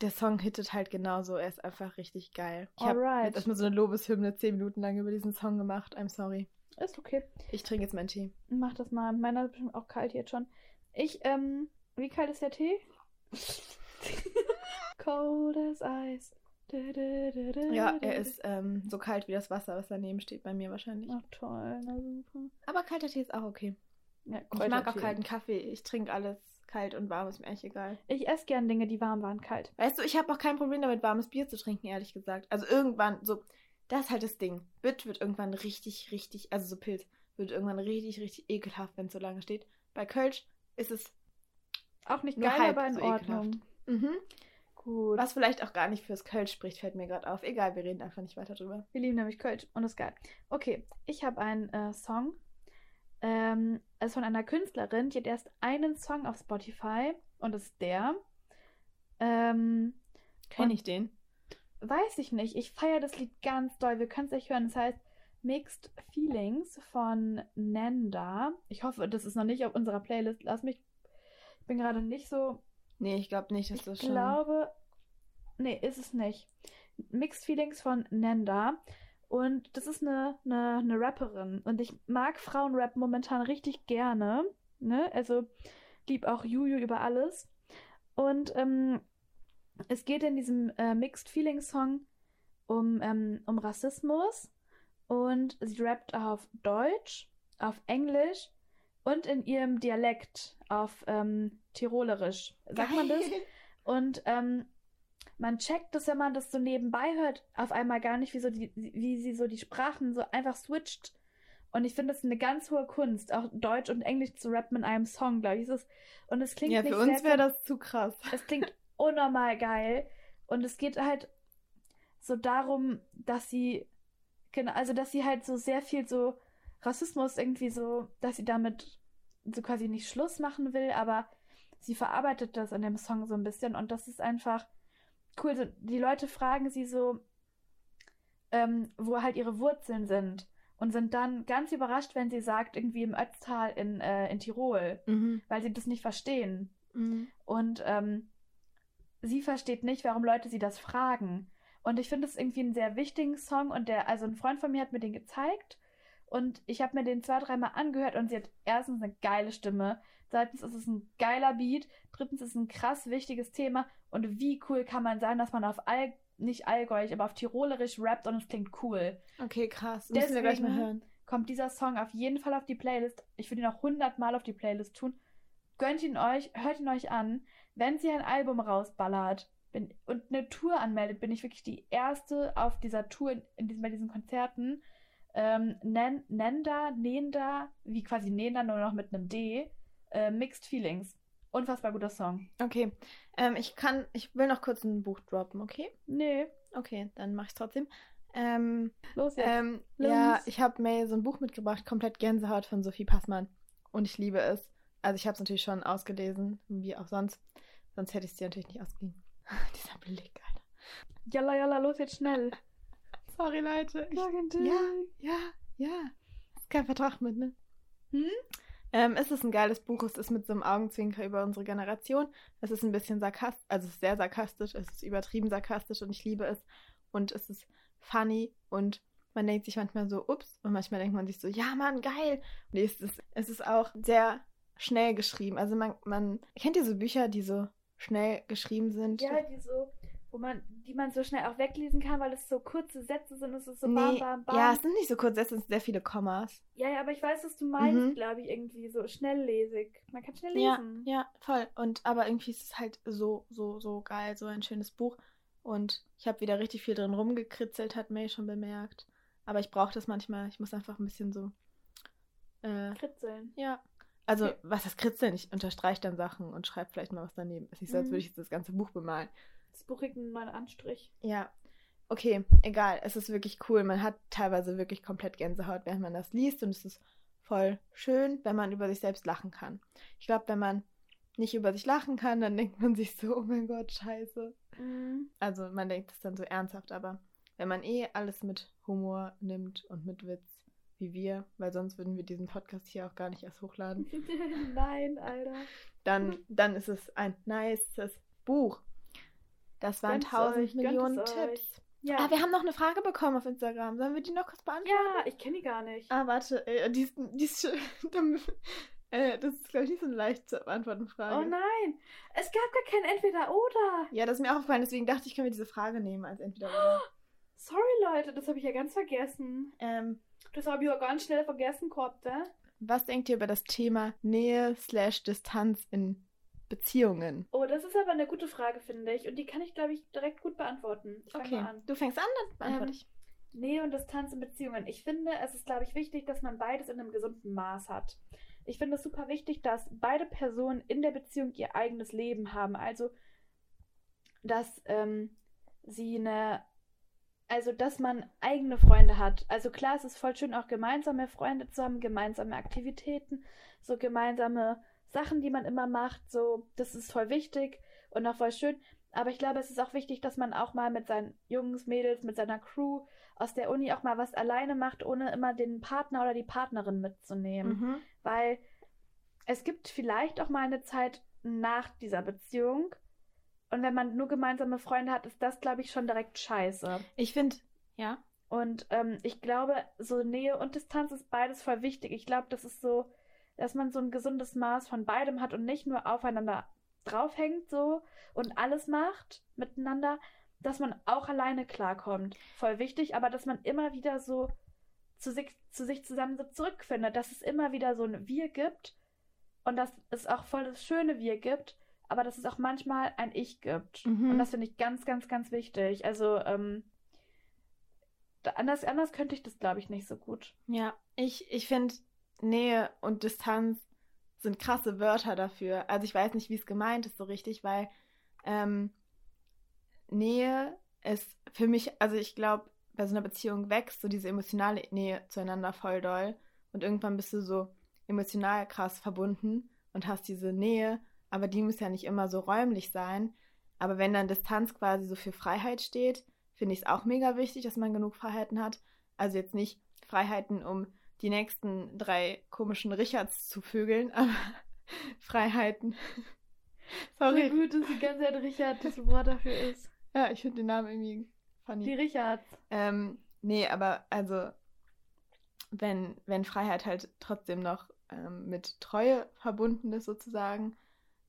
Der Song hittet halt genauso, er ist einfach richtig geil. Ich habe jetzt erstmal so eine Lobeshymne zehn Minuten lang über diesen Song gemacht. I'm sorry. Ist okay. Ich trinke jetzt meinen Tee. Mach das mal. Meiner ist bestimmt auch kalt jetzt schon. Ich, ähm, wie kalt ist der Tee? Cold as Eis. Ja, er ist ähm, so kalt wie das Wasser, was daneben steht bei mir wahrscheinlich. Ach toll, na super. Aber kalter Tee ist auch okay. Ja, Ich mag auch kalten Kaffee. Ich trinke alles kalt und warm, ist mir eigentlich egal. Ich esse gern Dinge, die warm waren, kalt. Weißt du, ich habe auch kein Problem damit, warmes Bier zu trinken, ehrlich gesagt. Also irgendwann, so, das ist halt das Ding. Bitt wird irgendwann richtig, richtig, also so Pilz, wird irgendwann richtig, richtig ekelhaft, wenn es so lange steht. Bei Kölsch ist es Auch nicht geil, halb aber in so Ordnung. Mhm. Gut. Was vielleicht auch gar nicht fürs Kölsch spricht, fällt mir gerade auf. Egal, wir reden einfach nicht weiter drüber. Wir lieben nämlich Kölsch und das ist geil. Okay, ich habe einen äh, Song. Ähm, es ist von einer Künstlerin, die hat erst einen Song auf Spotify und das ist der. Ähm, Kenn Und- ich den? weiß ich nicht. Ich feiere das Lied ganz doll. Wir können es echt hören. Es heißt Mixed Feelings von Nanda. Ich hoffe, das ist noch nicht auf unserer Playlist. Lass mich. Ich bin gerade nicht so Nee, ich glaube nicht, dass ich das schon. glaube, nee, ist es nicht. Mixed Feelings von Nanda. Und das ist eine, eine, eine Rapperin. Und ich mag Frauenrap momentan richtig gerne. Ne? Also lieb auch Juju über alles. Und ähm, es geht in diesem äh, Mixed Feelings Song um, ähm, um Rassismus. Und sie rappt auf Deutsch, auf Englisch und in ihrem Dialekt auf ähm, Tirolerisch. Sagt man das? Und ähm, man checkt das, wenn man das so nebenbei hört, auf einmal gar nicht, wie, so die, wie sie so die Sprachen so einfach switcht. Und ich finde, das eine ganz hohe Kunst, auch Deutsch und Englisch zu rappen in einem Song, glaube ich. Ist- Und es klingt Ja, nicht für uns wäre das zu krass. es klingt unnormal geil. Und es geht halt so darum, dass sie, genau, also dass sie halt so sehr viel so Rassismus irgendwie so, dass sie damit so quasi nicht Schluss machen will, aber sie verarbeitet das in dem Song so ein bisschen und das ist einfach cool. So, die Leute fragen sie so, ähm, wo halt ihre Wurzeln sind und sind dann ganz überrascht, wenn sie sagt, irgendwie im Ötztal in, äh, in Tirol, Mhm. weil sie das nicht verstehen. Mhm. Und ähm, sie versteht nicht, warum Leute sie das fragen. Und ich finde es irgendwie einen sehr wichtigen Song. Und der, also ein Freund von mir hat mir den gezeigt. Und ich habe mir den zwei, dreimal angehört und sie hat erstens eine geile Stimme. Zweitens ist es ein geiler Beat. Drittens ist es ein krass wichtiges Thema. Und wie cool kann man sein, dass man auf All, nicht Allgäuisch, aber auf Tirolerisch rappt und es klingt cool. Okay, krass. Müssen wir gleich mal Deswegen- hören. Kommt dieser Song auf jeden Fall auf die Playlist. Ich würde ihn auch hundertmal auf die Playlist tun. Gönnt ihn euch, hört ihn euch an. Wenn sie ein Album rausballert bin, und eine Tour anmeldet, bin ich wirklich die erste auf dieser Tour, in, in diesen, bei diesen Konzerten. Ähm, Nen, Nenda, Nenda, wie quasi Nenda, nur noch mit einem D. Äh, Mixed Feelings. Unfassbar guter Song. Okay. Ähm, ich kann, ich will noch kurz ein Buch droppen, okay? Nee, Okay, dann mache ich trotzdem. Ähm, los jetzt. ähm, Los. ja, ich habe May so ein Buch mitgebracht, komplett Gänsehaut von Sophie Passmann. Und ich liebe es. Also ich habe es natürlich schon ausgelesen, wie auch sonst. Sonst hätte ich es dir natürlich nicht ausgeliehen. Dieser Blick, Alter. Jalla, jalla, los jetzt schnell. Sorry, Leute. Ich, ja, ja, ja. Ist kein Vertrag mit, ne? Hm? Ähm, es ist ein geiles Buch. Es ist mit so einem Augenzwinker über unsere Generation. Es ist ein bisschen sarkastisch, also es ist sehr sarkastisch. Es ist übertrieben sarkastisch und ich liebe es. Und es ist funny und man denkt sich manchmal so, ups. Und manchmal denkt man sich so, ja, Mann, geil. Und es ist, es ist auch sehr schnell geschrieben. Also man, man, kennt ihr so Bücher, die so schnell geschrieben sind? Ja, die so, wo man, die man so schnell auch weglesen kann, weil es so kurze Sätze sind, es ist so nee, bam, bam, bam. ja, es sind nicht so kurz, es sind sehr viele Kommas. ja, ja, aber ich weiß, was du meinst, Mhm. glaube ich, irgendwie so schnelllesig. Man kann schnell Ja, lesen. ja, voll. Und aber irgendwie ist es halt so, so, so geil, so ein schönes Buch. Und ich habe wieder richtig viel drin rumgekritzelt, hat May schon bemerkt. Aber ich brauche das manchmal. Ich muss einfach ein bisschen so. Äh, Kritzeln. ja. Also, Okay. was das Kritzeln? Ich unterstreiche dann Sachen und schreibe vielleicht mal was daneben. Es ist nicht so, als Mhm. würde ich jetzt das ganze Buch bemalen. Das Buch kriegt mal einen Anstrich. Ja. Okay, egal. Es ist wirklich cool. Man hat teilweise wirklich komplett Gänsehaut, während man das liest. Und es ist voll schön, wenn man über sich selbst lachen kann. Ich glaube, wenn man nicht über sich lachen kann, dann denkt man sich so, oh mein Gott, scheiße. Mhm. Also man denkt es dann so ernsthaft, aber wenn man eh alles mit Humor nimmt und mit Witz, wie wir, weil sonst würden wir diesen Podcast hier auch gar nicht erst hochladen, Nein, Alter. dann, dann ist es ein nices Buch. Das waren Gönnt's 1000 euch, Millionen. Tipps. Ja. Ah, wir haben noch eine Frage bekommen auf Instagram. Sollen wir die noch kurz beantworten? ja, ich kenne die gar nicht. Ah, warte, äh, die ist, die ist äh, das ist, glaube ich, nicht so eine leicht zu beantworten Frage. Oh nein. Es gab gar kein Entweder-Oder. Ja, das ist mir auch aufgefallen, deswegen dachte ich, können wir diese Frage nehmen als entweder oder. Sorry, Leute, das habe ich ja ganz vergessen. Ähm, Das habe ich ja ganz schnell vergessen gehabt, ne? was denkt ihr über das Thema Nähe slash Distanz in Beziehungen? Oh, das ist aber eine gute Frage, finde ich. Und die kann ich, glaube ich, direkt gut beantworten. Ich fange Okay, mal an. du fängst an, dann beantworte Ähm, ich. Nähe und Distanz in Beziehungen. Ich finde, es ist, glaube ich, wichtig, dass man beides in einem gesunden Maß hat. ich finde es super wichtig, dass beide Personen in der Beziehung ihr eigenes Leben haben. Also, dass ähm, sie eine, also, dass man eigene Freunde hat. Also, klar, es ist voll schön, auch gemeinsame Freunde zu haben, gemeinsame Aktivitäten, so gemeinsame Sachen, die man immer macht. So, das ist voll wichtig und auch voll schön. Aber ich glaube, es ist auch wichtig, dass man auch mal mit seinen Jungs, Mädels, mit seiner Crew aus der Uni auch mal was alleine macht, ohne immer den Partner oder die Partnerin mitzunehmen. Mhm. Weil es gibt vielleicht auch mal eine Zeit nach dieser Beziehung. Und wenn man nur gemeinsame Freunde hat, ist das, glaube ich, schon direkt scheiße. Ich finde, ja. Und ähm, ich glaube, so Nähe und Distanz ist beides voll wichtig. Ich glaube, das ist so, dass man so ein gesundes Maß von beidem hat und nicht nur aufeinander draufhängt so und alles macht miteinander, dass man auch alleine klarkommt. Voll wichtig, aber dass man immer wieder so zu sich, zu sich zusammen so zurückfindet, dass es immer wieder so ein Wir gibt und dass es auch voll das schöne Wir gibt, aber dass es auch manchmal ein Ich gibt. Mhm. Und das finde ich ganz, ganz, ganz wichtig. Also, ähm, anders, anders könnte ich das, glaube ich, nicht so gut. Ja, ich, ich finde, Nähe und Distanz sind krasse Wörter dafür. Also ich weiß nicht, wie es gemeint ist so richtig, weil ähm, Nähe ist für mich, also ich glaube, bei so einer Beziehung wächst so diese emotionale Nähe zueinander voll doll und irgendwann bist du so emotional krass verbunden und hast diese Nähe, aber die muss ja nicht immer so räumlich sein. Aber wenn dann Distanz quasi so für Freiheit steht, finde ich es auch mega wichtig, dass man genug Freiheiten hat. Also jetzt nicht Freiheiten, um die nächsten drei komischen Richards zu vögeln, aber Freiheiten. Sorry. So gut, dass die ganze Zeit Richard das Wort dafür ist. Ja, ich finde den Namen irgendwie funny. Die Richards. Ähm, nee, aber also, wenn, wenn Freiheit halt trotzdem noch ähm, mit Treue verbunden ist, sozusagen.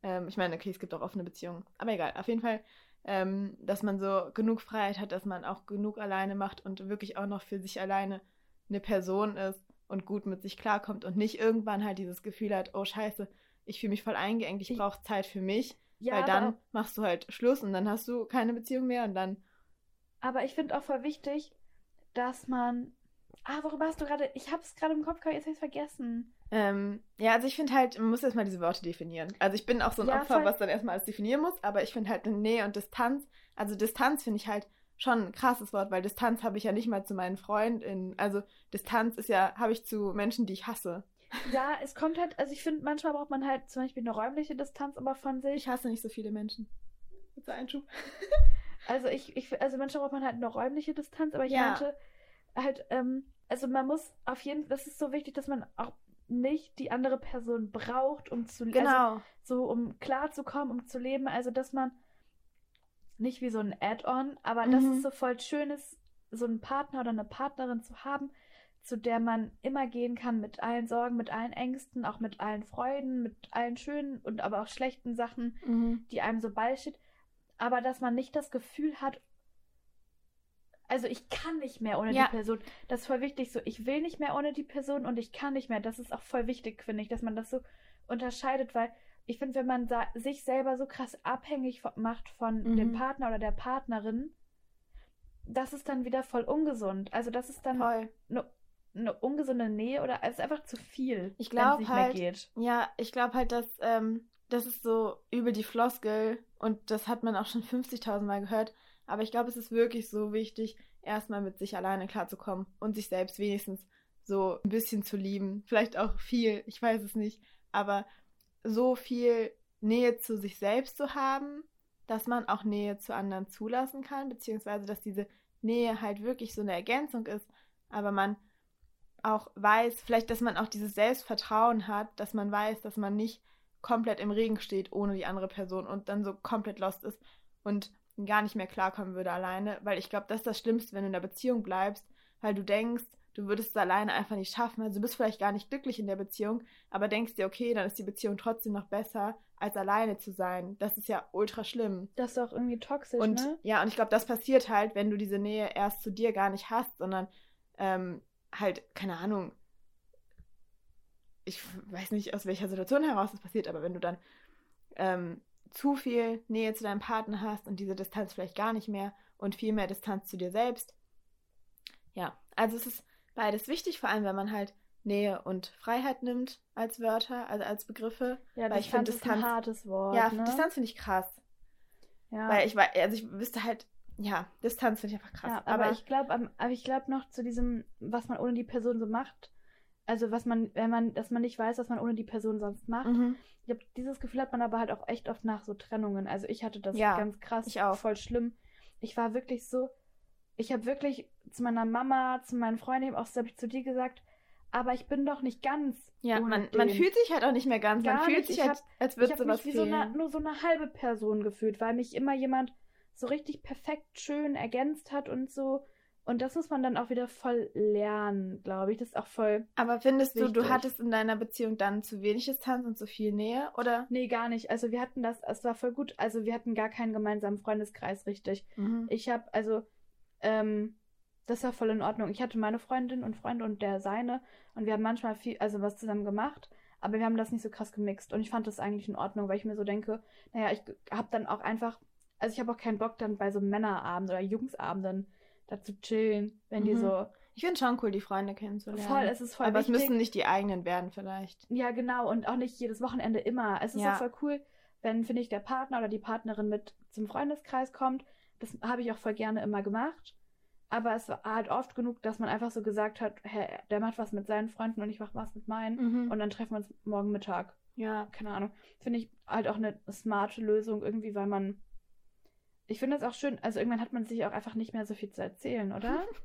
Ähm, ich meine, okay, es gibt auch offene Beziehungen. Aber egal, auf jeden Fall, ähm, dass man so genug Freiheit hat, dass man auch genug alleine macht und wirklich auch noch für sich alleine eine Person ist und gut mit sich klarkommt und nicht irgendwann halt dieses Gefühl hat, oh scheiße, ich fühle mich voll eingeengt, ich brauche Zeit für mich. Ja, weil aber dann machst du halt Schluss und dann hast du keine Beziehung mehr und dann Aber ich finde auch voll wichtig, dass man. Ah, worüber hast du gerade. Ich habe es gerade im Kopf gehabt, jetzt habe ich vergessen. Ähm, ja, also ich finde halt, man muss erstmal diese Worte definieren. Also ich bin auch so ein Ja, Opfer, voll. was dann erstmal alles definieren muss, aber ich finde halt eine Nähe und Distanz, also Distanz finde ich halt schon ein krasses Wort, weil Distanz habe ich ja nicht mal zu meinen Freunden. Also Distanz ist ja, habe ich zu Menschen, die ich hasse. Ja, es kommt halt. Also ich finde, manchmal braucht man halt zum Beispiel eine räumliche Distanz aber von sich. Ich hasse nicht so viele Menschen. Kurzer Einschub. Also ich, ich, also manchmal braucht man halt eine räumliche Distanz, aber ich Ja. meinte halt, ähm, also man muss auf jeden Fall, das ist so wichtig, dass man auch nicht die andere Person braucht, um zu Also, Genau. so um klarzukommen, um zu leben. Also dass man nicht wie so ein Add-on, aber Mhm. es so voll schön ist, so einen Partner oder eine Partnerin zu haben, zu der man immer gehen kann mit allen Sorgen, mit allen Ängsten, auch mit allen Freuden, mit allen schönen und aber auch schlechten Sachen Mhm. die einem so beisteht, aber dass man nicht das Gefühl hat, also ich kann nicht mehr ohne Ja. die Person. Das ist voll wichtig so. Ich will nicht mehr ohne die Person und ich kann nicht mehr. Das ist auch voll wichtig, finde ich, dass man das so unterscheidet, weil ich finde, wenn man sich selber so krass abhängig macht von Mhm. dem Partner oder der Partnerin, das ist dann wieder voll ungesund. Also das ist dann eine, eine ungesunde Nähe oder es ist einfach zu viel, Ich wenn es glaub nicht halt- mehr geht. Ja, ich glaube halt, dass ähm, das ist so übel die Floskel und das hat man auch schon 50.000 Mal gehört. Aber ich glaube, es ist wirklich so wichtig, erstmal mit sich alleine klarzukommen und sich selbst wenigstens so ein bisschen zu lieben. Vielleicht auch viel, ich weiß es nicht. Aber so viel Nähe zu sich selbst zu haben, dass man auch Nähe zu anderen zulassen kann, beziehungsweise dass diese Nähe halt wirklich so eine Ergänzung ist, aber man auch weiß, vielleicht, dass man auch dieses Selbstvertrauen hat, dass man weiß, dass man nicht komplett im Regen steht ohne die andere Person und dann so komplett lost ist und gar nicht mehr klarkommen würde alleine, weil ich glaube, das ist das Schlimmste, wenn du in der Beziehung bleibst, weil du denkst, du würdest es alleine einfach nicht schaffen. Also du bist vielleicht gar nicht glücklich in der Beziehung, aber denkst dir, okay, dann ist die Beziehung trotzdem noch besser, als alleine zu sein. Das ist ja ultra schlimm. Das ist auch irgendwie toxisch, Und ne? ja, und ich glaube, das passiert halt, wenn du diese Nähe erst zu dir gar nicht hast, sondern ähm, halt, keine Ahnung, ich weiß nicht, aus welcher Situation heraus das passiert, aber wenn du dann ähm, zu viel Nähe zu deinem Partner hast und diese Distanz vielleicht gar nicht mehr und viel mehr Distanz zu dir selbst. Ja, also es ist beides wichtig, vor allem wenn man halt Nähe und Freiheit nimmt als Wörter, also als Begriffe. Ja, Weil ich finde, Distanz ist ein hartes Wort. ja, ne? Distanz finde ich krass. Ja. Weil ich weiß, also ich wüsste halt, ja, Distanz finde ich einfach krass. Ja, aber, ich glaube, aber ich glaube noch zu diesem, was man ohne die Person so macht. Also was man, wenn man, dass man nicht weiß, was man ohne die Person sonst macht. Mhm. Ich glaube, dieses Gefühl hat man aber halt auch echt oft nach so Trennungen. Also ich hatte das Ja, ganz krass, ich auch. voll schlimm. Ich war wirklich so, ich habe wirklich zu meiner Mama, zu meinen Freunden, auch so ich zu dir gesagt, aber ich bin doch nicht ganz. Ja, man, man fühlt sich halt auch nicht mehr ganz. man Gar fühlt nicht. sich Ich halt, hab- als Ich würde habe sowas mich wie so fehlen. eine, nur so eine halbe Person gefühlt, weil mich immer jemand so richtig perfekt schön ergänzt hat und so. Und das muss man dann auch wieder voll lernen, glaube ich. Das ist auch voll. aber findest du, du wichtig. hattest in deiner Beziehung dann zu wenig Distanz und zu viel Nähe? Oder? Nee, gar nicht. Also wir hatten das, es war voll gut. Also wir hatten gar keinen gemeinsamen Freundeskreis richtig. Mhm. Ich habe, also, ähm, das war voll in Ordnung. Ich hatte meine Freundin und Freund und der seine. Und wir haben manchmal viel, also was zusammen gemacht. Aber wir haben das nicht so krass gemixt. Und ich fand das eigentlich in Ordnung, weil ich mir so denke, naja, ich habe dann auch einfach, also ich habe auch keinen Bock dann bei so Männerabenden oder Jungsabenden da zu chillen, wenn die Mhm. so Ich finde schon cool, die Freunde kennenzulernen. voll, es ist voll aber es wichtig. müssen nicht die eigenen werden, vielleicht. Ja, genau. Und auch nicht jedes Wochenende immer. Es ist Ja. auch voll cool, wenn, finde ich, der Partner oder die Partnerin mit zum Freundeskreis kommt. Das habe ich auch voll gerne immer gemacht. Aber es war halt oft genug, dass man einfach so gesagt hat, hä, der macht was mit seinen Freunden und ich mach was mit meinen. Mhm. Und dann treffen wir uns morgen Mittag. ja. Keine Ahnung. Finde ich halt auch eine smarte Lösung irgendwie, weil man. Ich finde das auch schön. Also irgendwann hat man sich auch einfach nicht mehr so viel zu erzählen, oder?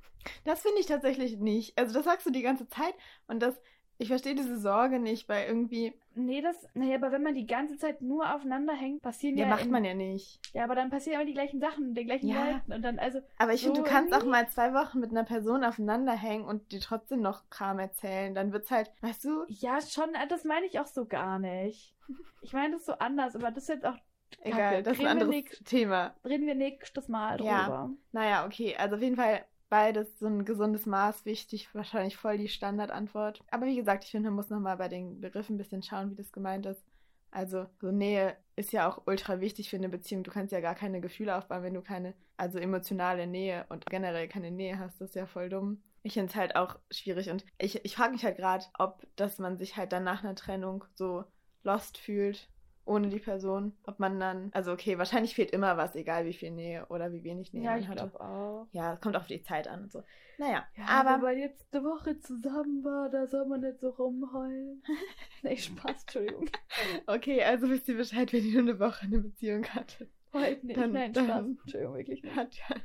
Das finde ich tatsächlich nicht. Also das sagst du die ganze Zeit und das, ich verstehe diese Sorge nicht, weil irgendwie, nee, das. Naja, aber wenn man die ganze Zeit nur aufeinander hängt, passieren ja, ja. macht in- man ja nicht. Ja, aber dann passieren immer die gleichen Sachen, die gleichen Ja. Leuten. Und dann, also, Aber ich finde, So du kannst auch mal zwei Wochen mit einer Person aufeinander hängen und dir trotzdem noch Kram erzählen. Dann wird's halt, weißt du, ja, schon, äh, das meine ich auch so gar nicht. Ich meine das so anders, aber das ist jetzt auch, egal, Kacke. das ist ein Reden wir anderes nix- Thema. reden wir nächstes Mal drüber. Ja. Naja, okay, also auf jeden Fall beides so ein gesundes Maß wichtig, wahrscheinlich voll die Standardantwort. Aber wie gesagt, ich finde, man muss nochmal bei den Begriffen ein bisschen schauen, wie das gemeint ist. Also so Nähe ist ja auch ultra wichtig für eine Beziehung. Du kannst ja gar keine Gefühle aufbauen, wenn du keine, also emotionale Nähe und generell keine Nähe hast. Das ist ja voll dumm. Ich finde es halt auch schwierig und ich, ich frage mich halt gerade, ob, dass man sich halt dann nach einer Trennung so lost fühlt ohne die Person. Ob man dann, also okay, wahrscheinlich fehlt immer was, egal wie viel Nähe oder wie wenig Nähe Ja, man ich hat. glaube auch. Ja, kommt auf die Zeit an und so. Naja, Ja, aber wenn man jetzt eine Woche zusammen war, da soll man nicht so rumheulen. nee, Spaß, Entschuldigung. okay, also wisst ihr Bescheid, wenn ihr nur eine Woche eine Beziehung hattet. Heute nicht. Dann- Nein, Spaß. Entschuldigung, wirklich nicht. Hat ja.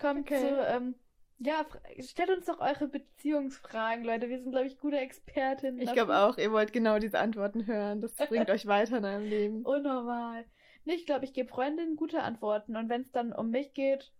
Kommt Okay. zu, ähm, ja, stellt uns doch eure Beziehungsfragen, Leute. Wir sind, glaube ich, gute Expertinnen. Ich glaube auch, ihr wollt genau diese Antworten hören. Das bringt euch weiter in eurem Leben. Unnormal. Nee, ich glaube, ich gebe Freundinnen gute Antworten. Und wenn es dann um mich geht,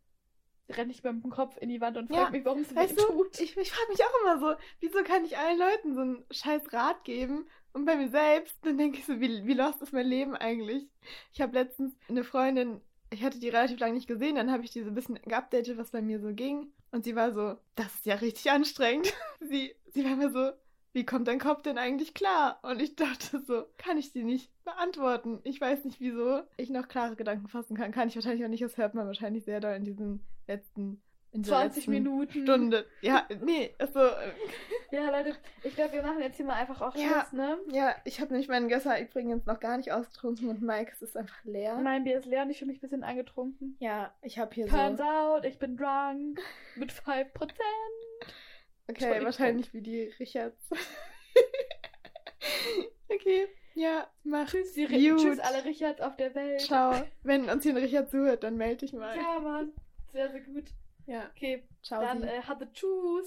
renne ich mit dem Kopf in die Wand und frage Ja, mich, warum es weh Weißt du, tut. ich, ich frage mich auch immer so, wieso kann ich allen Leuten so einen scheiß Rat geben und bei mir selbst, dann denke ich so, wie, wie lost ist mein Leben eigentlich? Ich habe letztens eine Freundin, ich hatte die relativ lange nicht gesehen, dann habe ich die so ein bisschen geupdatet, was bei mir so ging. Und sie war so, das ist ja richtig anstrengend. sie, sie war mir so, wie kommt dein Kopf denn eigentlich klar? Und ich dachte so, kann ich die nicht beantworten. Ich weiß nicht, wieso ich noch klare Gedanken fassen kann. Kann ich wahrscheinlich auch nicht, das hört man wahrscheinlich sehr doll in diesen letzten in dieser 20 letzten Minuten. Stunde. Ja, nee, also, äh, Ja, Leute, ich glaube, wir machen jetzt hier mal einfach auch Ja. Schluss, ne? ja, ich habe nämlich meinen Gösser übrigens noch gar nicht ausgetrunken und Mike's ist einfach leer. Mein Bier ist leer und ich fühle mich ein bisschen angetrunken. Ja, ich habe hier Turns so. out, ich bin drunk mit 5%. Okay, wahrscheinlich wie die Richards. okay, ja, mach. Tschüss, die Gut. Tschüss alle Richards auf der Welt. Ciao. Wenn uns hier ein Richard zuhört, dann melde dich mal. Ja, Mann. Sehr, sehr gut. Ja, Okay, ciao. dann äh, hatte Tschüss.